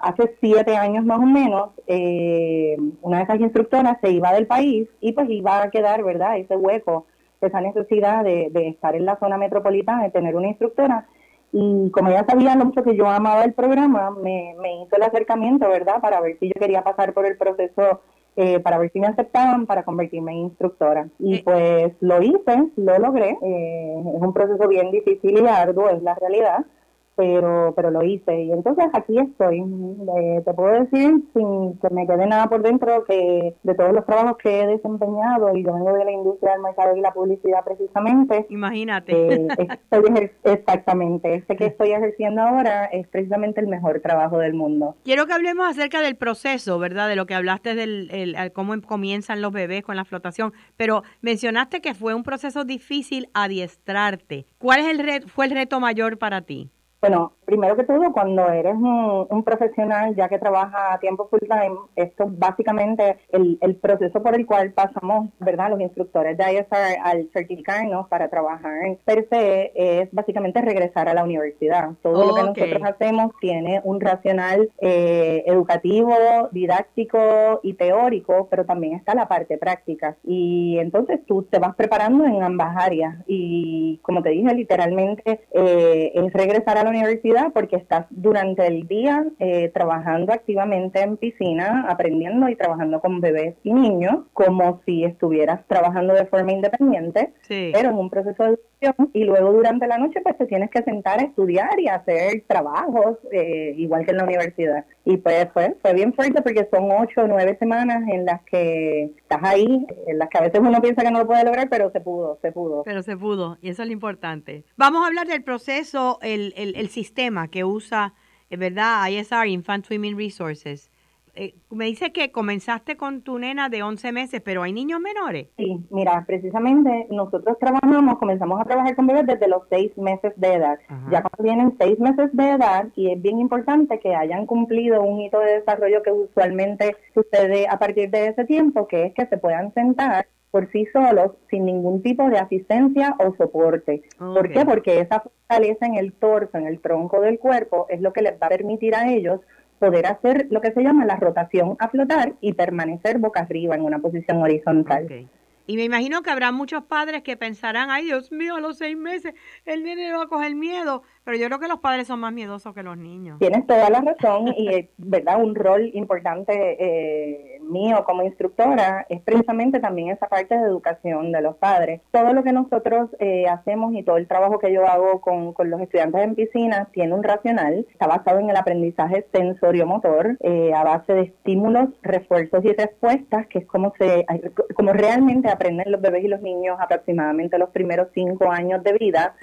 hace siete años más o menos, eh, una de esas instructoras se iba del país y pues iba a quedar, ¿verdad?, ese hueco, esa necesidad de, estar en la zona metropolitana, de tener una instructora. Y como ella sabía lo mucho que yo amaba el programa, me, hizo el acercamiento, ¿verdad?, para ver si yo quería pasar por el proceso, eh, para ver si me aceptaban para convertirme en instructora. Y eh. pues lo hice, lo logré. es un proceso bien difícil y arduo, es la realidad pero pero lo hice y entonces aquí estoy. Eh, te puedo decir sin que me quede nada por dentro que de todos los trabajos que he desempeñado y yo vengo de la industria del mercado y la publicidad precisamente. Imagínate. Eh, exactamente. Este que estoy ejerciendo ahora es precisamente el mejor trabajo del mundo. Quiero que hablemos acerca del proceso, ¿verdad? De lo que hablaste del el, cómo comienzan los bebés con la flotación, pero mencionaste que fue un proceso difícil adiestrarte. ¿Cuál es el fue el reto mayor para ti? Bueno, primero que todo, cuando eres un, profesional ya que trabaja a tiempo full time, esto básicamente el, el proceso por el cual pasamos, ¿verdad? Los instructores de ISR al certificarnos para trabajar per se es básicamente regresar a la universidad. Todo lo que nosotros hacemos tiene un racional eh, educativo, didáctico y teórico, pero también está la parte práctica. Y entonces tú te vas preparando en ambas áreas. Y como te dije, literalmente eh, es regresar a la universidad porque estás durante el día eh, trabajando activamente en piscina, aprendiendo y trabajando con bebés y niños, como si estuvieras trabajando de forma independiente, pero en un proceso de educación. Y luego durante la noche, pues te tienes que sentar a estudiar y hacer trabajos, eh, igual que en la universidad. Y pues fue, fue bien fuerte porque son ocho o nueve semanas en las que estás ahí, en las que a veces uno piensa que no lo puede lograr, pero se pudo, se pudo. Pero se pudo, y eso es lo importante. Vamos a hablar del proceso, el, el, el sistema que usa, eh, ¿verdad? ISR, Infant Swimming Resources. Eh, me dice que comenzaste con tu nena de 11 meses, pero hay niños menores. Sí, mira, precisamente nosotros trabajamos, comenzamos a trabajar con bebés desde los 6 meses de edad. Ya cuando tienen 6 meses de edad, y es bien importante que hayan cumplido un hito de desarrollo que usualmente sucede a partir de ese tiempo, que es que se puedan sentar por sí solos sin ningún tipo de asistencia o soporte. ¿Por qué? Porque esa fortaleza en el torso, en el tronco del cuerpo, es lo que les va a permitir a ellos poder hacer lo que se llama la rotación a flotar y permanecer boca arriba en una posición horizontal. Y me imagino que habrá muchos padres que pensarán, ay Dios mío, a los seis meses el nene va a coger miedo. Pero yo creo que los padres son más miedosos que los niños. Tienes toda la razón y, ¿verdad? Un rol importante eh, mío como instructora es precisamente también esa parte de educación de los padres. Todo lo que nosotros eh, hacemos y todo el trabajo que yo hago con, los estudiantes en piscina tiene un racional, está basado en el aprendizaje sensorio-motor eh, a base de estímulos, refuerzos y respuestas, que es como, se, como realmente aprenden los bebés y los niños aproximadamente los primeros cinco años de vida.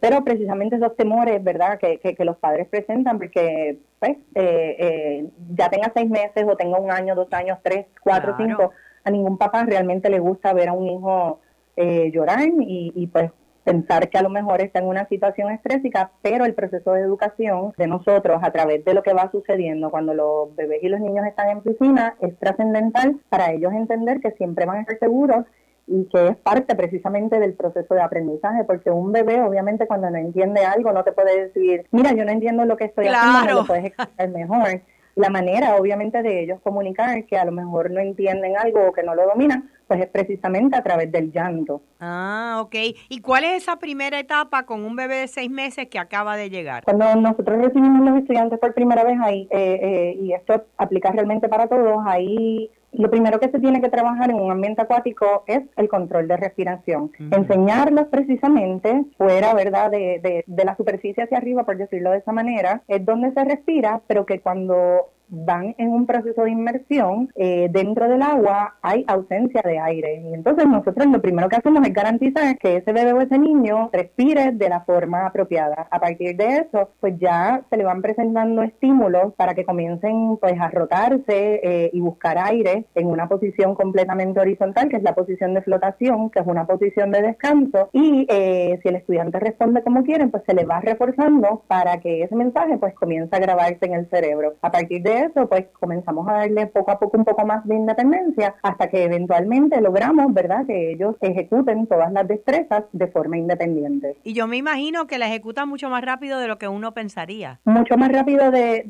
pero precisamente temores, ¿verdad?, que, que, los padres presentan, porque pues, eh, eh, ya tenga seis meses o tenga un año, dos años, tres, cuatro, cinco, a ningún papá realmente le gusta ver a un hijo eh, llorar y, y pues pensar que a lo mejor está en una situación estrésica, pero el proceso de educación de nosotros a través de lo que va sucediendo cuando los bebés y los niños están en piscina es trascendental para ellos entender que siempre van a estar seguros y que es parte precisamente del proceso de aprendizaje, porque un bebé obviamente cuando no entiende algo no te puede decir, mira, yo no entiendo lo que estoy haciendo, lo puedes explicar mejor. La manera obviamente de ellos comunicar que a lo mejor no entienden algo o que no lo dominan, pues es precisamente a través del llanto. Ah, ok. ¿Y cuál es esa primera etapa con un bebé de seis meses que acaba de llegar? Cuando nosotros recibimos los estudiantes por primera vez ahí, eh, eh, y esto aplica realmente para todos, ahí lo primero que se tiene que trabajar en un ambiente acuático es el control de respiración. Enseñarlos precisamente fuera, ¿verdad?, de, de, de la superficie hacia arriba, por decirlo de esa manera, es donde se respira, pero que cuando van en un proceso de inmersión, eh, dentro del agua hay ausencia de aire. Y entonces nosotros lo primero que hacemos es garantizar que ese bebé o ese niño respire de la forma apropiada. A partir de eso, pues ya se le van presentando estímulos para que comiencen pues a rotarse eh, y buscar aire en una posición completamente horizontal, que es la posición de flotación, que es una posición de descanso. Y eh, si el estudiante responde como quieren, pues se le va reforzando para que ese mensaje pues comience a grabarse en el cerebro. A partir de eso, pues comenzamos a darle poco a poco un poco más de independencia hasta que eventualmente logramos, ¿verdad?, que ellos ejecuten todas las destrezas de forma independiente. Y yo me imagino que la ejecutan mucho más rápido de lo que uno pensaría. Mucho más rápido de,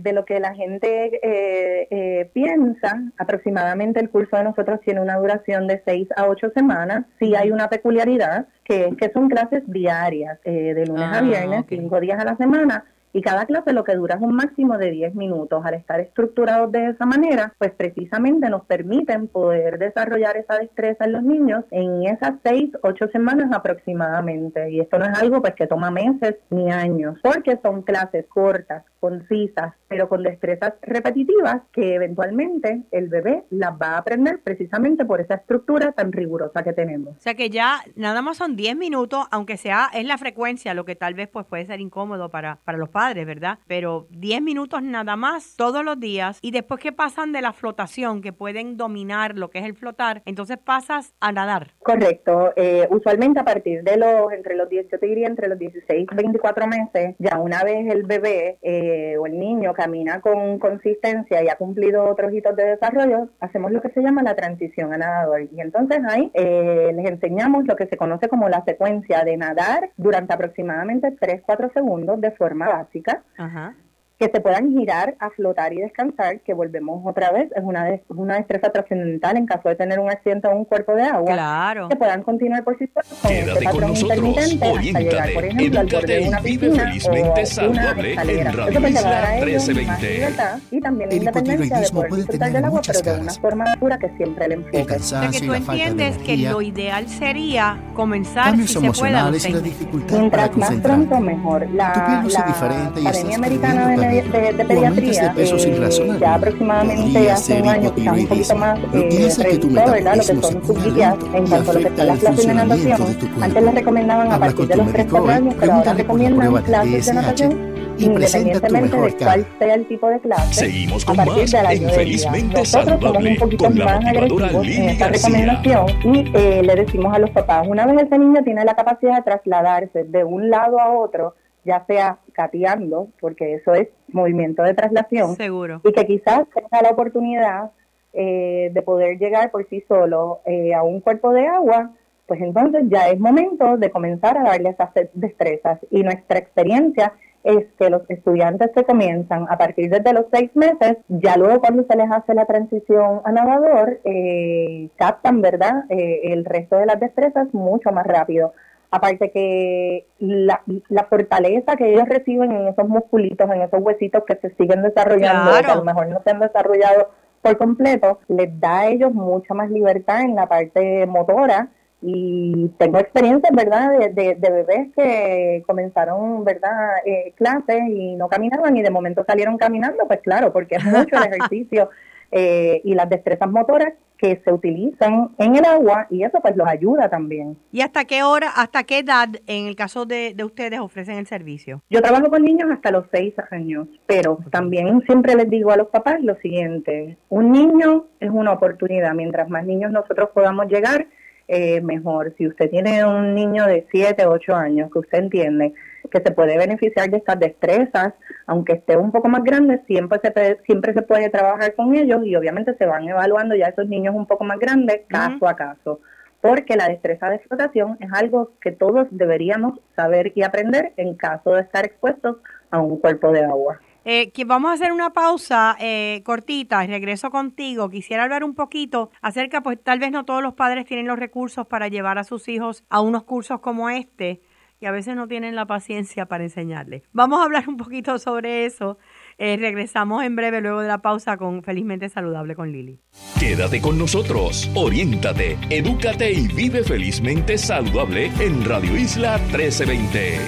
de, lo que la gente eh, eh, piensa. Aproximadamente el curso de nosotros tiene una duración de seis a ocho semanas. Sí hay una peculiaridad que es que son clases diarias, eh, de lunes a ah, viernes, cinco días a la semana y cada clase lo que dura es un máximo de 10 minutos. Al estar estructurados de esa manera, pues precisamente nos permiten poder desarrollar esa destreza en los niños en esas 6, 8 semanas aproximadamente. Y esto no es algo pues que toma meses ni años, porque son clases cortas, concisas, pero con destrezas repetitivas que eventualmente el bebé las va a aprender precisamente por esa estructura tan rigurosa que tenemos. O sea que ya nada más son 10 minutos, aunque sea es la frecuencia, lo que tal vez pues puede ser incómodo para, para los padres, ¿verdad? Pero 10 minutos nada más todos los días y después que pasan de la flotación, que pueden dominar lo que es el flotar, entonces pasas a nadar. Correcto. Eh, usualmente a partir de los, entre los 10, yo te diría entre los 16 y 24 meses, ya una vez el bebé eh, o el niño camina con consistencia y ha cumplido otros hitos de desarrollo, hacemos lo que se llama la transición a nadador. Y entonces ahí eh, les enseñamos lo que se conoce como la secuencia de nadar durante aproximadamente 3-4 segundos de forma básica. Ajá que se puedan girar, a flotar y descansar, que volvemos otra vez, es una, una destreza trascendental en caso de tener un accidente o un cuerpo de agua. Claro. Que puedan continuar por sí solos con Quédate este con nosotros, oriéntate, por ejemplo, edúcate y vive felizmente saludable en Radio Isla 1320. Y también el hipotiroidismo puede tener muchas caras. de una forma segura que siempre le enfoque. El cansancio que tú entiendes que lo ideal sería comenzar, si se puede, a los la dificultad Mientras más pronto, mejor. La, la Academia Americana de de, de, pediatría, de peso sin razón, ya aproximadamente hace un año, quizás un poquito más, eh, revisó ¿verdad? lo que son sus guías en cuanto a lo que son las clases de natación. Antes les recomendaban a partir de los 3-4 años, pero ahora recomiendan clases de natación independientemente de cuál sea el tipo de clase. Seguimos con a partir más de la Infelizmente Nosotros somos un poquito más agresivos en esta recomendación y eh, le decimos a los papás, una vez ese niño tiene la capacidad de trasladarse de un lado a otro, ya sea cateando, porque eso es movimiento de traslación. Seguro. Y que quizás tenga la oportunidad eh, de poder llegar por sí solo eh, a un cuerpo de agua, pues entonces ya es momento de comenzar a darle esas destrezas. Y nuestra experiencia es que los estudiantes que comienzan a partir de los seis meses, ya luego cuando se les hace la transición a nadador, eh, captan, ¿verdad?, el resto de las destrezas mucho más rápido. Aparte que la, fortaleza que ellos reciben en esos musculitos, en esos huesitos que se siguen desarrollando, que a lo mejor no se han desarrollado por completo, les da a ellos mucha más libertad en la parte motora y tengo experiencias, ¿verdad?, de, de, bebés que comenzaron, ¿verdad?, eh, clases y no caminaban y de momento salieron caminando, pues claro, porque es mucho el ejercicio eh, y las destrezas motoras que se utilizan en el agua y eso pues los ayuda también. ¿Y hasta qué hora, hasta qué edad en el caso de, de ustedes ofrecen el servicio? Yo trabajo con niños hasta los seis años, pero también siempre les digo a los papás lo siguiente, un niño es una oportunidad, mientras más niños nosotros podamos llegar, eh, mejor. Si usted tiene un niño de 7, 8 años que usted entiende que se puede beneficiar de estas destrezas, aunque esté un poco más grande, siempre se, puede, siempre se puede trabajar con ellos y obviamente se van evaluando ya esos niños un poco más grandes caso a caso, porque la destreza de explotación es algo que todos deberíamos saber y aprender en caso de estar expuestos a un cuerpo de agua. Eh, que vamos a hacer una pausa eh, cortita y regreso contigo. Quisiera hablar un poquito acerca, pues tal vez no todos los padres tienen los recursos para llevar a sus hijos a unos cursos como este y a veces no tienen la paciencia para enseñarles. Vamos a hablar un poquito sobre eso. Eh, regresamos en breve luego de la pausa con Felizmente Saludable con Lili. Quédate con nosotros, oriéntate, edúcate y vive felizmente saludable en Radio Isla 1320.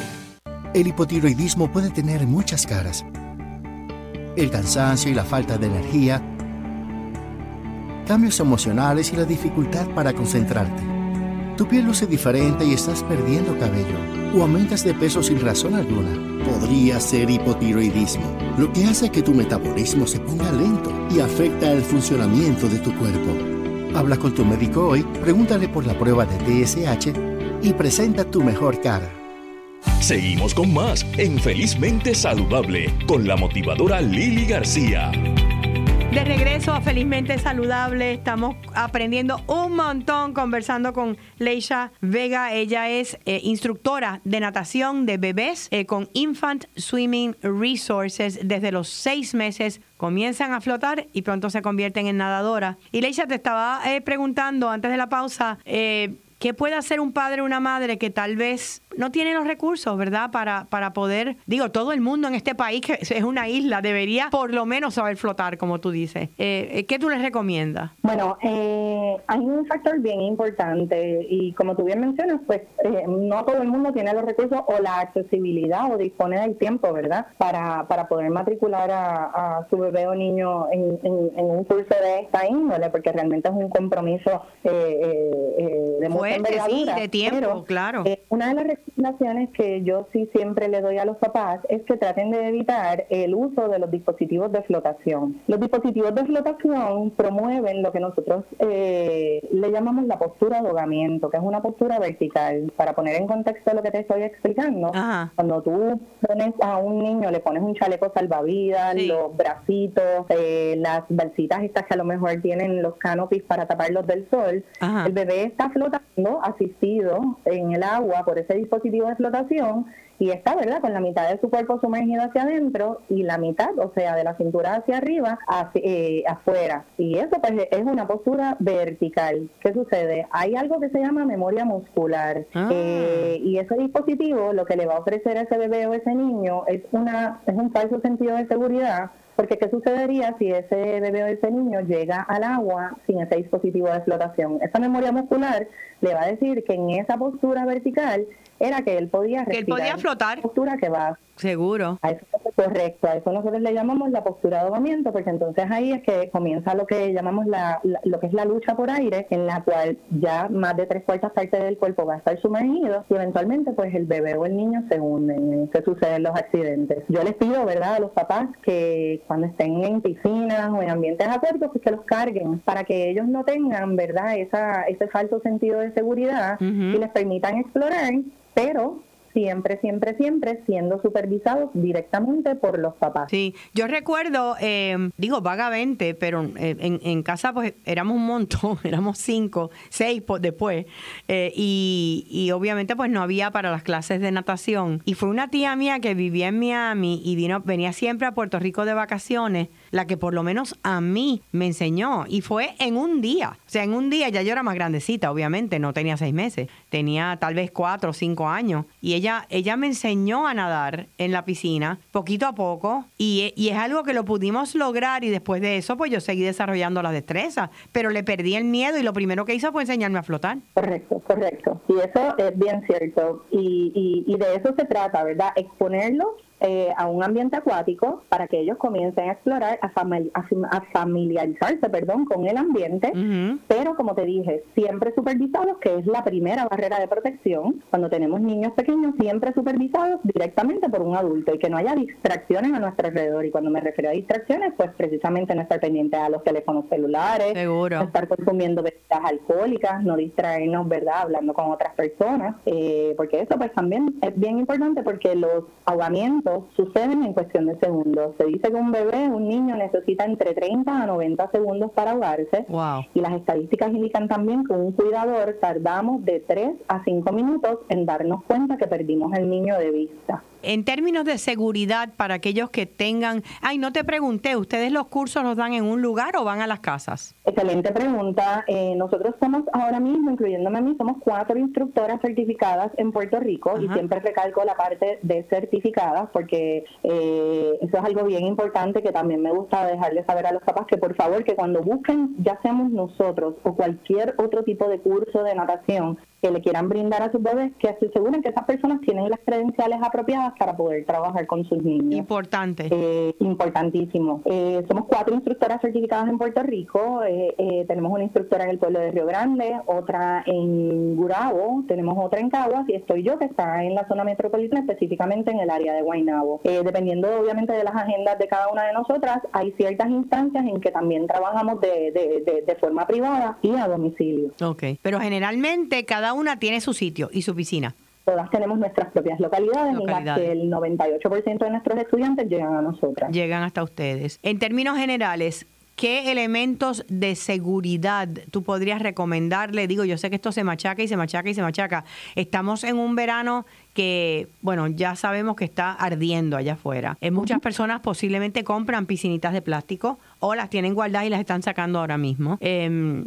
El hipotiroidismo puede tener muchas caras el cansancio y la falta de energía, cambios emocionales y la dificultad para concentrarte. Tu piel luce diferente y estás perdiendo cabello o aumentas de peso sin razón alguna. Podría ser hipotiroidismo, lo que hace que tu metabolismo se ponga lento y afecta el funcionamiento de tu cuerpo. Habla con tu médico hoy, pregúntale por la prueba de TSH y presenta tu mejor cara. Seguimos con más en Felizmente Saludable con la motivadora Lili García. De regreso a Felizmente Saludable, estamos aprendiendo un montón conversando con Leisha Vega. Ella es eh, instructora de natación de bebés eh, con Infant Swimming Resources. Desde los seis meses comienzan a flotar y pronto se convierten en nadadora. Y Leisha, te estaba eh, preguntando antes de la pausa, ¿qué puede hacer un padre o una madre que tal vez no tiene los recursos, ¿verdad? Para, para poder, digo, todo el mundo en este país, que es una isla, debería por lo menos saber flotar, como tú dices. Eh, eh, ¿Qué tú les recomiendas? Bueno, eh, hay un factor bien importante y como tú bien mencionas, pues no todo el mundo tiene los recursos o la accesibilidad o dispone del tiempo, ¿verdad? Para, para poder matricular a, su bebé o niño en, un curso de esta índole, porque realmente es un compromiso de mucha Sí, de tiempo, claro. una de las recomendaciones que yo sí siempre le doy a los papás es que traten de evitar el uso de los dispositivos de flotación. Los dispositivos de flotación promueven lo que nosotros eh, le llamamos la postura de ahogamiento, que es una postura vertical. Para poner en contexto lo que te estoy explicando, cuando tú pones a un niño, le pones un chaleco salvavidas, los bracitos, eh, las balsitas estas que a lo mejor tienen los canopies para taparlos del sol, el bebé está flotando asistido en el agua por ese dispositivo de flotación y está, ¿verdad?, con la mitad de su cuerpo sumergido hacia adentro y la mitad, o sea, de la cintura hacia arriba, hacia, eh, afuera. Y eso pues, es una postura vertical. ¿Qué sucede? Hay algo que se llama memoria muscular ah. eh, y ese dispositivo lo que le va a ofrecer a ese bebé o ese niño es, una, es un falso sentido de seguridad porque ¿qué sucedería si ese bebé o ese niño llega al agua sin ese dispositivo de flotación? Esa memoria muscular le va a decir que en esa postura vertical era que él podía respirar. Que él podía flotar. Postura que va. Seguro. A eso correcto. A eso nosotros le llamamos la postura de ahogamiento, porque entonces ahí es que comienza lo que llamamos la, lo que es la lucha por aire, en la cual ya más de tres cuartas partes del cuerpo va a estar sumergido y eventualmente pues el bebé o el niño se hunden, se suceden los accidentes. Yo les pido, ¿verdad?, a los papás que cuando estén en piscinas o en ambientes acuáticos, pues que los carguen para que ellos no tengan, ¿verdad?, esa, ese falso sentido de seguridad y les permitan explorar pero siempre, siempre, siempre siendo supervisados directamente por los papás. Sí, yo recuerdo, eh, digo vagamente, pero eh, en, en, casa pues éramos un montón, éramos cinco, seis después, eh, y, y obviamente pues no había para las clases de natación. Y fue una tía mía que vivía en Miami y vino, venía siempre a Puerto Rico de vacaciones la que por lo menos a mí me enseñó y fue en un día. O sea, en un día ya yo era más grandecita, obviamente, no tenía seis meses, tenía tal vez cuatro o cinco años y ella, ella me enseñó a nadar en la piscina poquito a poco y, es algo que lo pudimos lograr y después de eso pues yo seguí desarrollando la destreza, pero le perdí el miedo y lo primero que hizo fue enseñarme a flotar. Correcto, correcto. Y eso es bien cierto y, y, y de eso se trata, ¿verdad? Exponerlos eh, a un ambiente acuático para que ellos comiencen a explorar, a, familiarizarse perdón, con el ambiente, pero como te dije, siempre supervisados, que es la primera barrera de protección. Cuando tenemos niños pequeños, siempre supervisados directamente por un adulto y que no haya distracciones a nuestro alrededor. Y cuando me refiero a distracciones, pues precisamente no estar pendiente a los teléfonos celulares, no estar consumiendo bebidas alcohólicas, no distraernos, ¿verdad?, hablando con otras personas, eh, porque eso pues también es bien importante porque los ahogamientos suceden en cuestión de segundos. Se dice que un bebé, un niño necesita entre 30 a 90 segundos para ahogarse. Y las estadísticas indican también que un cuidador tardamos de 3 a 5 minutos en darnos cuenta que perdimos el niño de vista. En términos de seguridad para aquellos que tengan, ay, no te pregunté, ¿ustedes los cursos los dan en un lugar o van a las casas? Excelente pregunta. Eh, nosotros somos ahora mismo, incluyéndome a mí, somos cuatro instructoras certificadas en Puerto Rico y siempre recalco la parte de certificadas porque eh, eso es algo bien importante que también me gusta dejarle saber a los papás que por favor que cuando busquen, ya seamos nosotros o cualquier otro tipo de curso de natación, que le quieran brindar a sus bebés, que se aseguren que esas personas tienen las credenciales apropiadas para poder trabajar con sus niños. Importante. Eh, importantísimo. Eh, somos cuatro instructoras certificadas en Puerto Rico. Eh, tenemos una instructora en el pueblo de Río Grande, otra en Gurabo, tenemos otra en Caguas y estoy yo que está en la zona metropolitana, específicamente en el área de Guaynabo. dependiendo obviamente de las agendas de cada una de nosotras, hay ciertas instancias en que también trabajamos de, de, de forma privada y a domicilio. Ok, pero generalmente cada una tiene su sitio y su piscina. Todas tenemos nuestras propias localidades, en las que el 98% de nuestros estudiantes llegan a nosotras. Llegan hasta ustedes. En términos generales, ¿qué elementos de seguridad tú podrías recomendarle? Digo, yo sé que esto se machaca y se machaca y se machaca. Estamos en un verano que, bueno, ya sabemos que está ardiendo allá afuera. Eh, muchas personas posiblemente compran piscinitas de plástico o las tienen guardadas y las están sacando ahora mismo. Eh,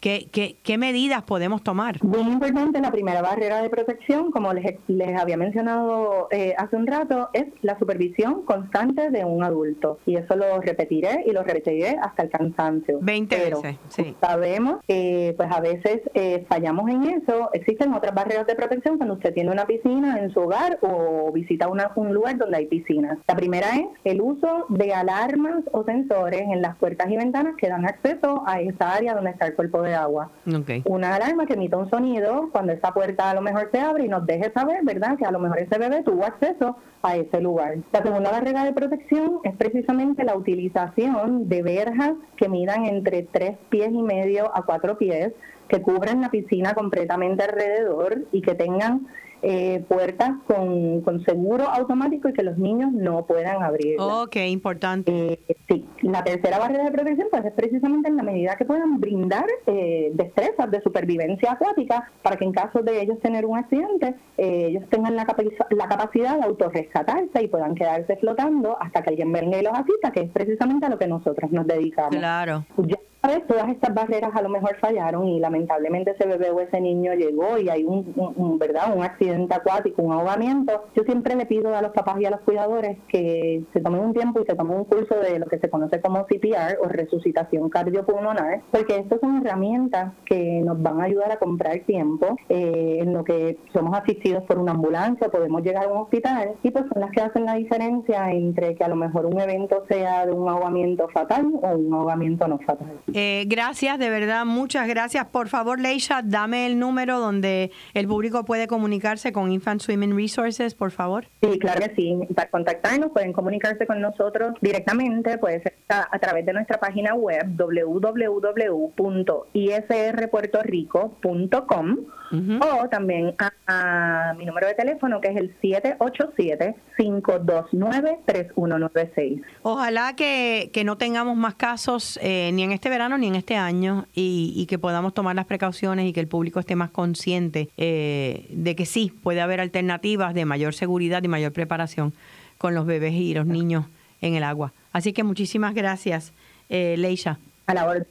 ¿qué, qué, qué, medidas podemos tomar? Bien importante, la primera barrera de protección, como les, les había mencionado eh, hace un rato, es la supervisión constante de un adulto. Y eso lo repetiré y lo repetiré hasta el cansancio. 20 veces, sí. Sabemos que pues a veces eh, fallamos en eso. Existen otras barreras de protección cuando usted tiene una piscina en su hogar o visita una, un lugar donde hay piscinas. La primera es el uso de alarmas o sensores en las puertas y ventanas que dan acceso a esa área donde está el cuerpo de agua. Una alarma que emita un sonido cuando esa puerta a lo mejor se abre y nos deje saber, ¿verdad?, que a lo mejor ese bebé tuvo acceso a ese lugar. La segunda barrera de protección es precisamente la utilización de verjas que midan entre tres pies y medio a cuatro pies que cubran la piscina completamente alrededor y que tengan eh, puertas con, con, seguro automático y que los niños no puedan abrir. Ok, importante. Eh, sí, la tercera barrera de protección pues es precisamente en la medida que puedan brindar eh, destrezas de supervivencia acuática para que en caso de ellos tener un accidente, eh, ellos tengan la, la capacidad de autorrescatarse y puedan quedarse flotando hasta que alguien venga y los asista, que es precisamente a lo que nosotros nos dedicamos. Claro todas estas barreras a lo mejor fallaron y lamentablemente ese bebé o ese niño llegó y hay un, verdad un accidente acuático, un ahogamiento. Yo siempre le pido a los papás y a los cuidadores que se tomen un tiempo y se tomen un curso de lo que se conoce como CPR o resucitación cardiopulmonar, porque estas son herramientas que nos van a ayudar a comprar tiempo eh, en lo que somos asistidos por una ambulancia, podemos llegar a un hospital y pues son las que hacen la diferencia entre que a lo mejor un evento sea de un ahogamiento fatal o un ahogamiento no fatal. Eh, gracias, de verdad, muchas gracias. Por favor, Leisha, dame el número donde el público puede comunicarse con Infant Swimming Resources, por favor. Sí, claro que sí. Para contactarnos pueden comunicarse con nosotros directamente, puede ser a, través de nuestra página web www.isrpuertorico.com o también a, mi número de teléfono que es el 787-529-3196. Ojalá que, que no tengamos más casos eh, ni en este verano ni en este año y, que podamos tomar las precauciones y que el público esté más consciente eh, de que sí, puede haber alternativas de mayor seguridad y mayor preparación con los bebés y los niños en el agua. Así que muchísimas gracias, eh, Leisha. A la orden,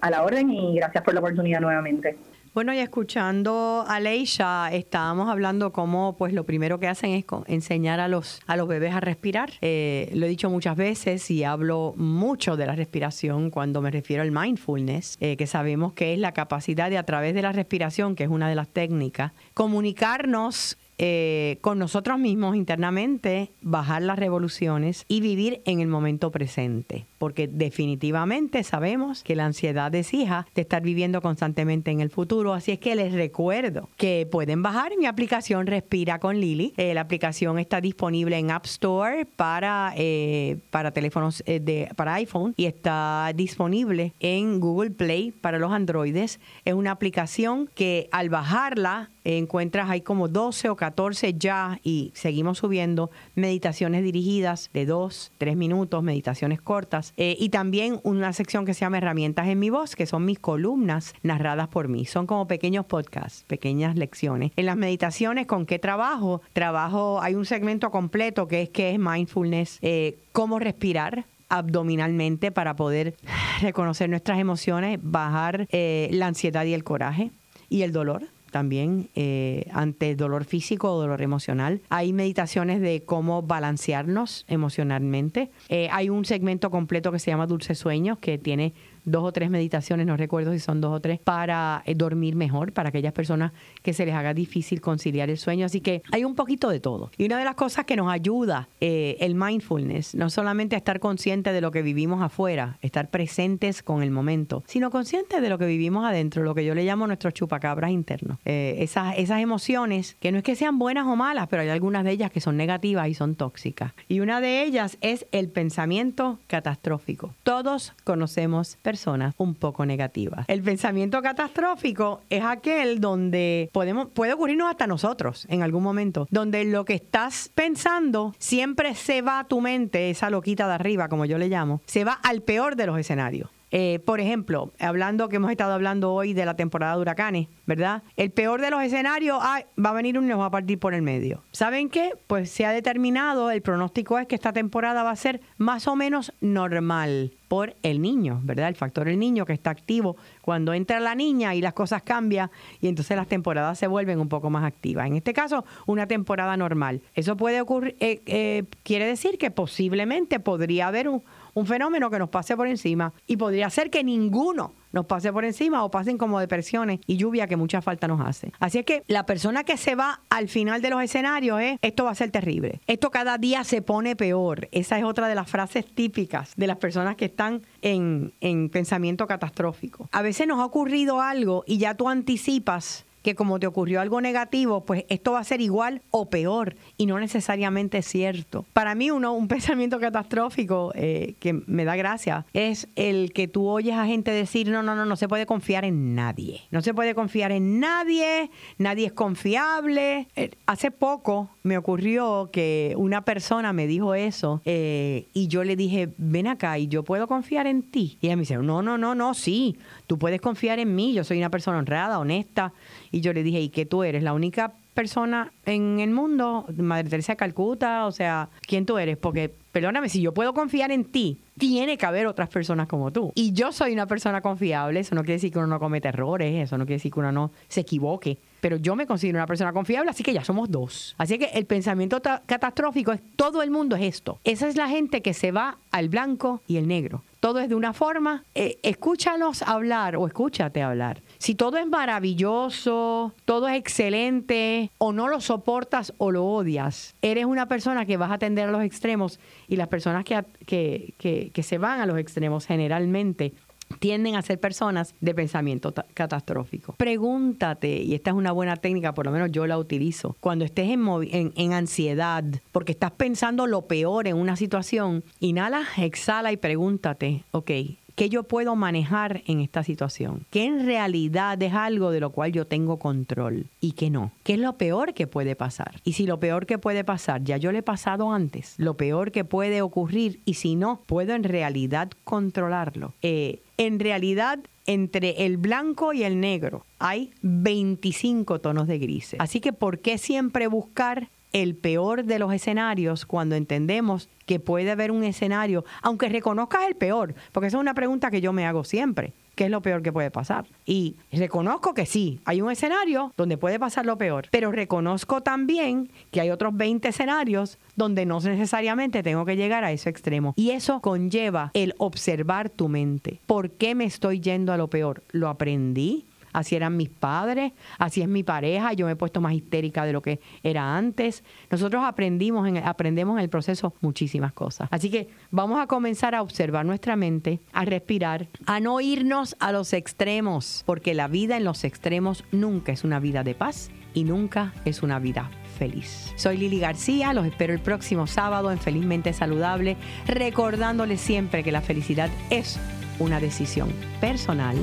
a la orden y gracias por la oportunidad nuevamente. Bueno, y escuchando a Leisha, estábamos hablando cómo pues lo primero que hacen es enseñar a los, a los bebés a respirar. Eh, lo he dicho muchas veces y hablo mucho de la respiración cuando me refiero al mindfulness, eh, que sabemos que es la capacidad de a través de la respiración, que es una de las técnicas, comunicarnos eh, con nosotros mismos internamente, bajar las revoluciones y vivir en el momento presente. Porque definitivamente sabemos que la ansiedad hija de estar viviendo constantemente en el futuro. Así es que les recuerdo que pueden bajar mi aplicación Respira con Lili. Eh, la aplicación está disponible en App Store para, eh, para teléfonos de, para iPhone y está disponible en Google Play para los androides. Es una aplicación que al bajarla encuentras hay como 12 o 14 ya y seguimos subiendo meditaciones dirigidas de 2, 3 minutos, meditaciones cortas eh, y también una sección que se llama Herramientas en mi voz, que son mis columnas narradas por mí. Son como pequeños podcasts, pequeñas lecciones. En las meditaciones, ¿con qué trabajo? Trabajo, hay un segmento completo que es que es mindfulness, eh, cómo respirar abdominalmente para poder reconocer nuestras emociones, bajar eh, la ansiedad y el coraje y el dolor también eh, ante dolor físico o dolor emocional. Hay meditaciones de cómo balancearnos emocionalmente. Eh, hay un segmento completo que se llama Dulces Sueños que tiene dos o tres meditaciones, no recuerdo si son dos o tres, para eh, dormir mejor, para aquellas personas que se les haga difícil conciliar el sueño. Así que hay un poquito de todo. Y una de las cosas que nos ayuda eh, el mindfulness, no solamente a estar consciente de lo que vivimos afuera, estar presentes con el momento, sino conscientes de lo que vivimos adentro, lo que yo le llamo nuestros chupacabras internos. Eh, esas, esas emociones, que no es que sean buenas o malas, pero hay algunas de ellas que son negativas y son tóxicas. Y una de ellas es el pensamiento catastrófico. Todos conocemos personas un poco negativas. El pensamiento catastrófico es aquel donde podemos, puede ocurrirnos hasta nosotros en algún momento, donde lo que estás pensando siempre se va a tu mente, esa loquita de arriba, como yo le llamo, se va al peor de los escenarios. Eh, por ejemplo, hablando que hemos estado hablando hoy de la temporada de huracanes, ¿verdad? El peor de los escenarios, va a venir un nos va a partir por el medio. ¿Saben qué? Pues se ha determinado, el pronóstico es que esta temporada va a ser más o menos normal por el niño, ¿verdad? El factor el niño que está activo cuando entra la niña y las cosas cambian y entonces las temporadas se vuelven un poco más activas. En este caso, una temporada normal. Eso puede ocurrir, eh, eh, quiere decir que posiblemente podría haber un, un fenómeno que nos pase por encima y podría ser que ninguno nos pase por encima o pasen como depresiones y lluvia que mucha falta nos hace. Así es que la persona que se va al final de los escenarios es, esto va a ser terrible, esto cada día se pone peor. Esa es otra de las frases típicas de las personas que están en, en pensamiento catastrófico. A veces nos ha ocurrido algo y ya tú anticipas que como te ocurrió algo negativo, pues esto va a ser igual o peor y no necesariamente cierto. Para mí uno, un pensamiento catastrófico eh, que me da gracia es el que tú oyes a gente decir, no, no, no, no se puede confiar en nadie. No se puede confiar en nadie, nadie es confiable. Eh, hace poco me ocurrió que una persona me dijo eso eh, y yo le dije, ven acá y yo puedo confiar en ti. Y ella me dice, no, no, no, no, sí, tú puedes confiar en mí, yo soy una persona honrada, honesta y yo le dije, ¿y qué tú eres? La única persona en el mundo, Madre Teresa de Calcuta, o sea, ¿quién tú eres? Porque, perdóname, si yo puedo confiar en ti, tiene que haber otras personas como tú. Y yo soy una persona confiable, eso no quiere decir que uno no cometa errores, eso no quiere decir que uno no se equivoque, pero yo me considero una persona confiable, así que ya somos dos. Así que el pensamiento catastrófico es todo el mundo es esto. Esa es la gente que se va al blanco y el negro. Todo es de una forma. Eh, escúchanos hablar o escúchate hablar. Si todo es maravilloso, todo es excelente, o no lo soportas o lo odias, eres una persona que vas a tender a los extremos y las personas que, que, que, se van a los extremos generalmente tienden a ser personas de pensamiento catastrófico. Pregúntate, y esta es una buena técnica, por lo menos yo la utilizo, cuando estés en, en, en ansiedad, porque estás pensando lo peor en una situación, inhala, exhala y pregúntate, ok, ¿Qué yo puedo manejar en esta situación? ¿Qué en realidad es algo de lo cual yo tengo control y qué no? ¿Qué es lo peor que puede pasar? Y si lo peor que puede pasar ya yo le he pasado antes, lo peor que puede ocurrir y si no, puedo en realidad controlarlo. Eh, en realidad entre el blanco y el negro hay 25 tonos de grises. Así que ¿por qué siempre buscar el peor de los escenarios cuando entendemos que puede haber un escenario, aunque reconozcas el peor, porque esa es una pregunta que yo me hago siempre. ¿Qué es lo peor que puede pasar? Y reconozco que sí, hay un escenario donde puede pasar lo peor, pero reconozco también que hay otros 20 escenarios donde no necesariamente tengo que llegar a ese extremo. Y eso conlleva el observar tu mente. ¿Por qué me estoy yendo a lo peor? ¿Lo aprendí? Así eran mis padres, así es mi pareja, yo me he puesto más histérica de lo que era antes. Nosotros aprendimos en, aprendemos en el proceso muchísimas cosas. Así que vamos a comenzar a observar nuestra mente, a respirar, a no irnos a los extremos, porque la vida en los extremos nunca es una vida de paz y nunca es una vida feliz. Soy Lili García, los espero el próximo sábado en Felizmente Saludable, recordándoles siempre que la felicidad es una decisión personal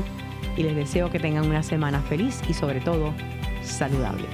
y les deseo que tengan una semana feliz y sobre todo saludable.